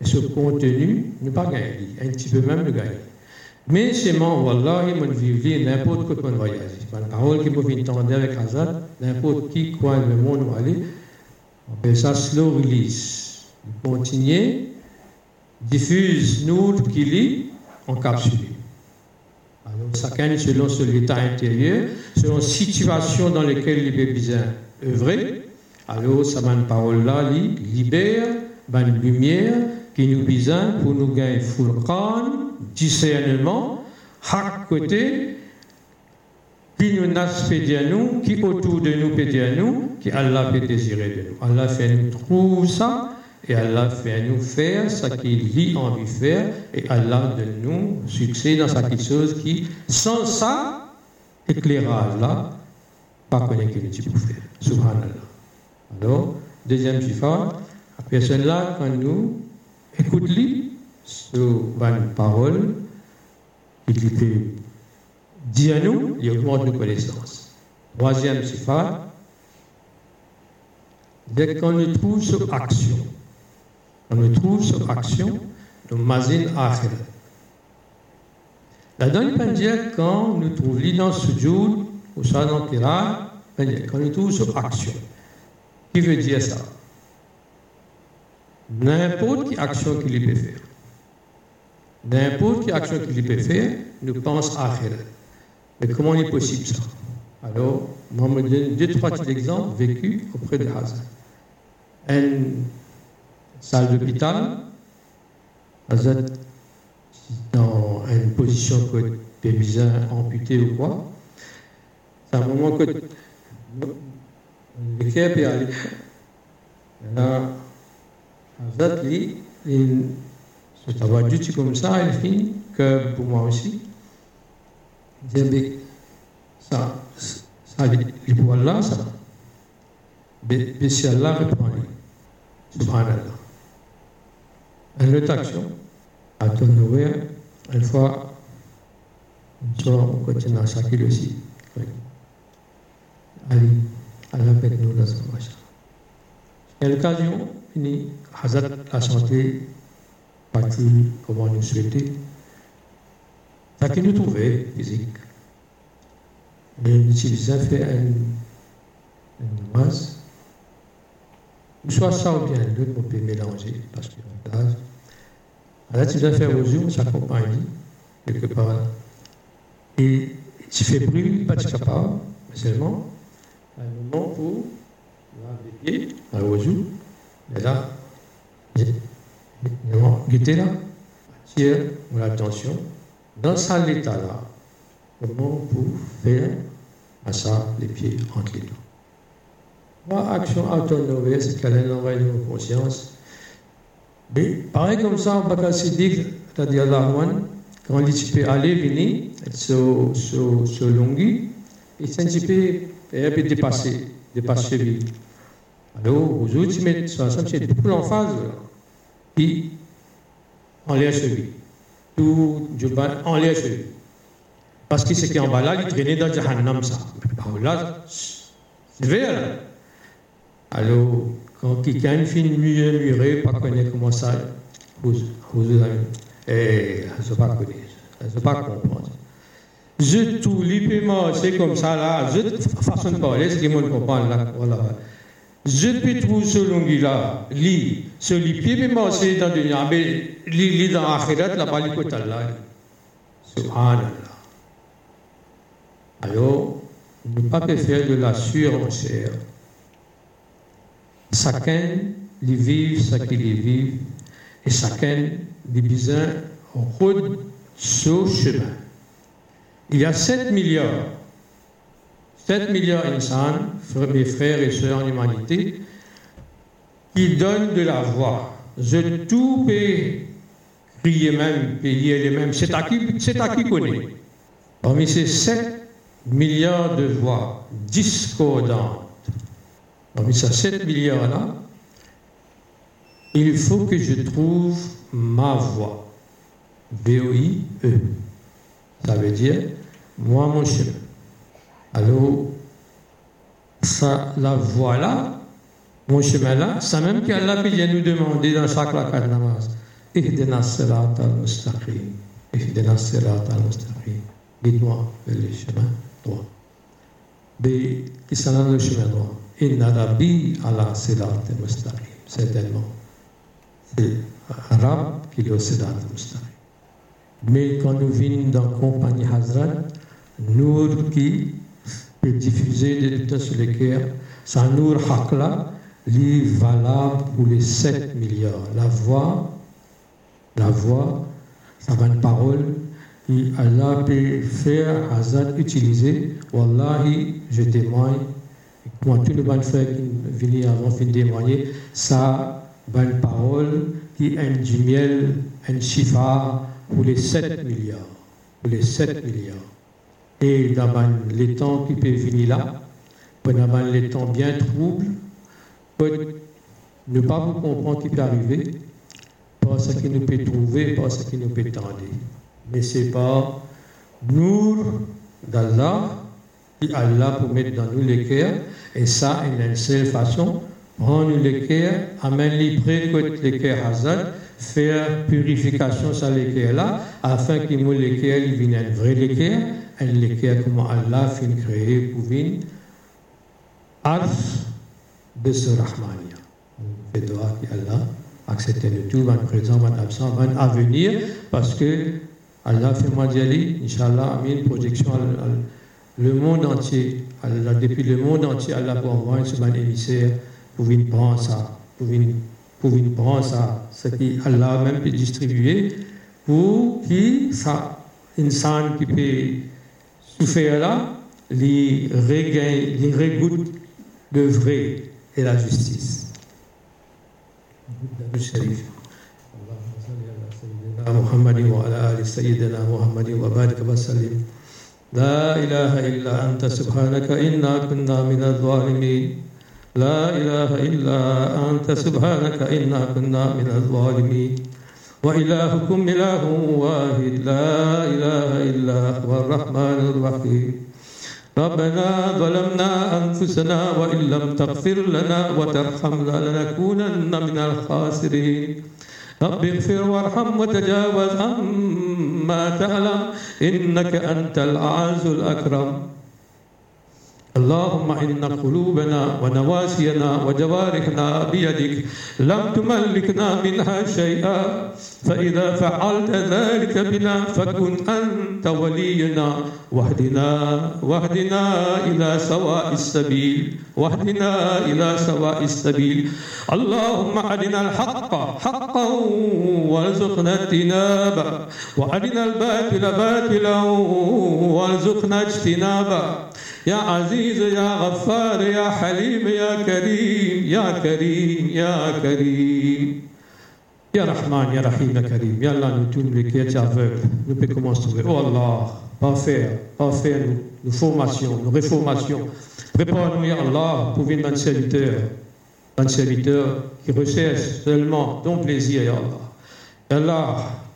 Et ce contenu, ne pas gagner, un petit peu même le gagner. Mais c'est moi, Wallah, mon vivre n'importe quoi qu'on voyage. La parole qui peut entendre avec Hazrat, n'importe qui, quoi, le monde va aller, on appelle ça slow release. Continuer, diffuse nous qui lit, encapsulé. Alors, chacun selon son état intérieur, selon la situation dans laquelle est besoin œuvrer. Alors, ça une parole là, libère, une lumière qui nous besoin pour nous gagner furqan, discernement, chaque côté, qui nous à nous, qui autour de nous à nous, qui Allah peut désirer de nous. Allah fait nous trouve ça, Et Allah fait nous faire ce qu'il lui envie de faire. Et Allah donne nous succès dans chaque chose qui, sans ça, éclairage-là, pas connaître que nous pouvons faire. Subhanallah. Alors, deuxième chiffre, la personne là, quand nous écoutons sur une parole, il peut dire à nous, il augmente nos connaissances. Troisième chiffre, dès qu'on nous trouve sur action, on nous trouve sur action, nous mazin akhir. La dernière dire quand dans ce jour, ou dans quand nous trouvons sur action. Qui veut dire ça? N'importe quelle action qu'il peut faire. N'importe quelle action qu'il peut faire, nous pensons à. Mais comment est possible ça? Alors, me donne deux, trois petits exemples vécus auprès de Hazard. Salle d'hôpital, Hazard, dans une position des bizarre amputé ou quoi, c'est un moment que l'équipe est allée. Là, Hazard, lui, ça va du comme ça, il finit que pour moi aussi. Il dit, ça, ça, les poils là, ça. Mais si Allah répond, subhanallah. Une autre action, à ton ouvert, une fois, une soir, on continue à chacun aussi. Allez, Allah fait nous dans ce machin. À l'occasion, il Hazard a chanté partie comment nous souhaiter? Ça qui nous trouvait physique. Mais nous utilisons fait namaz. Soit ça ou bien l'autre, on peut mélanger parce y Alors tu dois faire aux yeux, ça accompagne quelque part. Et tu fais bruit, pas de capable, mais seulement un moment pour laver les pieds, aux yeux. Et là, guettez là, attire l'attention dans cet état-là. Comment vous faire à ça les pieds entre les dents Moi, action autonome, c'est qu'elle envoie nos conscience. Mais pareil comme ça, c'est-à-dire là, quand il peut aller, venir, sur, sur, c'est un petit peu dépasser, dépasser. Alors, aux autres, ça, c'est beaucoup en phase. Puis, on l'air celui. Tout Juban, on l'air celui. Parce que ce qui est en bas là, il traînait dans ça. Là, c'est. Alors, quand quelqu'un finit mieux muré, pas connaître comment ça, vous, vous ne pas ne pas comprendre. Je tout, l'IPMA, c'est comme ça, là, je, façon de parler, comprends, là, voilà. Je peux trouver ce long-là, li, ce li moi c'est dans le mais li dans akhirat la bali ko Allah. Subhanallah. Alors, ne pas faire de la surenchère. Chacun les vit ce qu'il vit et chacun les besoins route ce chemin. Il y a 7 milliards 7 milliards d'insans, mes frères et sœurs en humanité, qui donnent de la voix. Je tout peux crier même, payer les mêmes. C'est à qui, c'est à qui connaît. Parmi ces 7 milliards de voix discordantes, parmi ces 7 milliards-là, il faut que je trouve ma. V-O-I-E. Ça veut dire, moi, mon chemin. Alors, ça, la voie là, mon chemin là, ça même qu'Allah vient nous demander dans chaque rakat namaz. Ihdina sirat al-mustaqim. Ihdina sirat al-mustaqim. Guide-moi vers le chemin droit? Mais qui dans le chemin droit? Inna rabbi ala sirat al-mustaqim. Certainement. C'est Rab qui est au sirat al-mustaqim. Mais quand nous venons dans la compagnie Hazrat, nous qui diffuser des résultats sur les cœurs. Sa nour hakla, est valable pour les 7 milliards. La voix, la voix, ça va une parole, et Allah peut faire Hazard utiliser. Wallahi, je témoigne, moi, tout le monde fait qui venu avant fin témoigner, ça une parole qui est du miel, un chiffre pour les 7 milliards. Pour les 7 milliards. Et dans les temps qui peuvent venir là, pendant les temps bien troubles, ne pas vous comprendre qui peut arriver, pas ce qui nous peut trouver, pas ce qui nous peut tendre. Mais c'est pas nous d'Allah Allah pour mettre dans nous les cœurs, et ça, une seule façon, prendre les cœurs, amener près de les cœurs Hazard, faire purification sur les cœurs là, afin que nous les cœurs, ils viennent un vrai les cœurs, un les cœurs comme Allah fin créé pour venir, arf de ce Rahmania. Fait doigt Allah accepte le tout, van présent, van absent, van à venir, parce que Allah fait moi d'y aller, Inch'Allah, Amin, projection le monde entier, Allah, depuis le monde entier, Allah pour envoyer ce bon émissaire pour venir prendre ça, pour venir, pour venir prendre ça, ce qui Allah même peut distribuer pour qui ça, insan qui peut souffrir là, les regains, les regouttes de vrai et la justice. الشريف اللهم صل على سيدنا محمد وعلى ال سيدنا محمد وبارك وسلم لا إله إلا أنت سبحانك إنا كنا من الظالمين. لا إله إلا أنت سبحانك إنا كنا من الظالمين. وإلهكم إله واحد لا إله إلا هو الرحمن الرحيم. ربنا ظلمنا أنفسنا وإن لم تغفر لنا وترحمنا لنكونن من الخاسرين. رب اغفر وارحم وتجاوز عما تعلم إنك أنت الأعز الأكرم. اللهم إن قلوبنا ونواسينا وجوارحنا بيدك لم تملكنا منها شيئا فإذا فعلت ذلك بنا فكن أنت ولينا. واهدنا واهدنا إلى سواء السبيل واهدنا إلى سواء السبيل. اللهم أرنا الحق حقا وارزقنا اجتنابه وأرنا الباطل باطلا وارزقنا اجتنابه. يا عزيز يا غفار يا حليم يا كريم يا كريم يا كريم يا رحمن يا رحيم يا كريم يا الله nous tourne les cœurs aveugles nous pouvons commencer oh Allah pas faire pas faire nous, nous formations nous réformations prépare-nous ya Allah pour venir dans serviteur un serviteur qui recherche seulement ton plaisir ya Allah ya Allah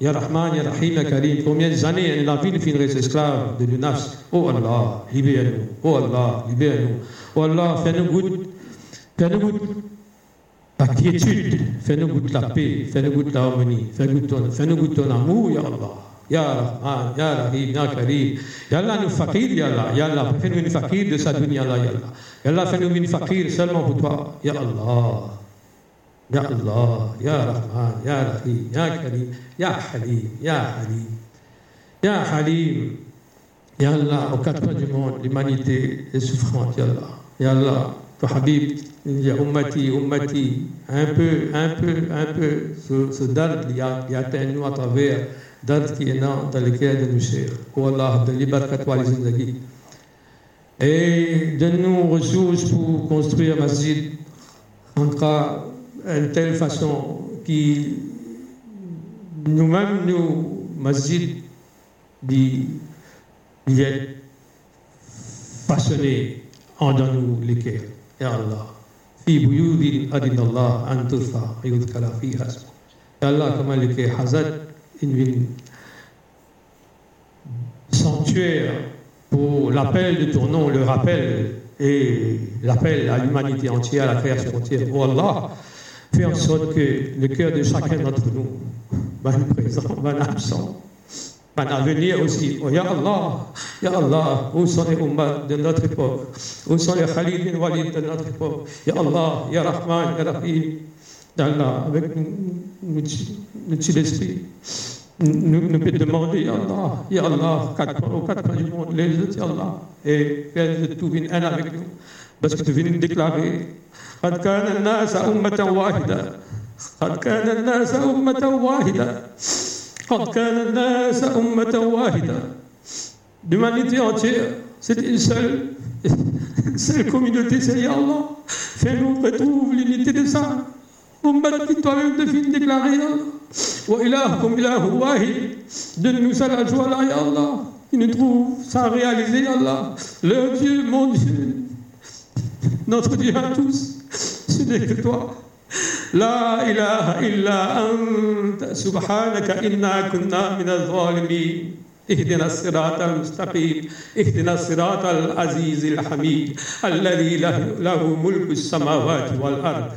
Ya Rahman, Ya Rahim, Ya Karim, combien d'années la vie nous finira esclaves de nafs Oh Allah, libère-nous. Oh Allah, libère-nous. Oh Allah, fais-nous goûter, fais-nous goûter la quiétude, fais-nous goûter la paix, fais-nous goûter l'harmonie, fais-nous goûter ton amour, Ya Allah. Ya Rahman, Ya Rahim, Ya Karim. Ya Allah, nous fakir, Ya Allah. Ya Allah, fais-nous une fakir de sa dunya, Ya Allah. Ya Allah, fais-nous une fakir seulement pour toi, Ya Allah. Ya Allah, Ya Rahman, Ya Rahim, Ya Karim, Ya Halim, Ya Halim, Ya Halim. Ya Allah, aux quatre coins du monde, l'humanité est souffrante, Ya Allah. Ya Allah, ton Habib, Ya Ummati, Ummati, un peu, un peu, un peu, ce, ce dard qui atteint nous à travers dard qui est dans, dans le cœur de nos chers. Oh Allah, de libère-toi les zindagi. Et donne-nous ressources pour construire un masjid en cas une telle façon qui nous-mêmes, nous, masjid, il est façonné en dans nous les cœurs. Ya Allah. في بيوت أذن الله أن ترفع ويذكر فيها اسمه. Ya Allah, comment les cœurs Hazad, une sanctuaire pour l'appel de ton nom, le rappel et l'appel à l'humanité entière, à la création entière. Oh Allah, fais en sorte que le cœur de chacun d'entre nous, ben présent, ben absent, ben à venir aussi. Oh, ya Allah, Ya Allah, où sont les Ummah de notre époque? Où sont les Khalid bin Walid de notre époque? Ya Allah, Ya Rahman, Ya Rahim, Allah, avec nous, nous, nous. Nous, nous peut demander, Ya Allah, Ya Allah, aux quatre coins du monde, les autres, Ya Allah, et faire de tout un avec nous. Viens nous déclarer قد كان الناس أمة واحدة قد كان الناس أمة واحدة قد كان الناس أمة واحدة entière, c'est une seule, une seule communauté, c'est Allah. Fais-nous retrouver l'unité de ça. Ummat qui toi-même te fin déclarer, Ya Allah. Wa ilahukum ilahu wahid. Donne-nous ça la joie là, Ya Allah. Qui nous trouve sans réaliser, Ya Allah. Le Dieu, mon Dieu. Notre Dieu à tous. Ce n'est que toi. لا إله إلا أنت سبحانك إنا كنا من الظالمين اهدنا الصراط المستقيم اهدنا الصراط العزيز الحميد الذي له, له ملك السماوات والأرض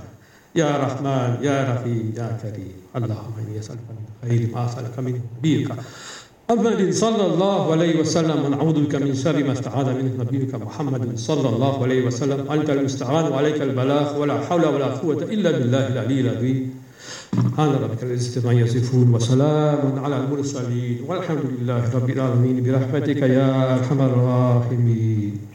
يا رحمن يا رحيم يا كريم اللهم إني أسألك من خير ما أسألك منه نبيك محمد صلى الله عليه وسلم. ونعوذ بك من شر ما استعاذ منه نبيك محمد صلى الله عليه وسلم. أنت المستعان وعليك البلاغ. ولا حول ولا قوة إلا بالله العلي العظيم. سبحان ربك العزة ما يصفون وسلام على المرسلين. والحمد لله رب العالمين. برحمتك يا أرحم الراحمين.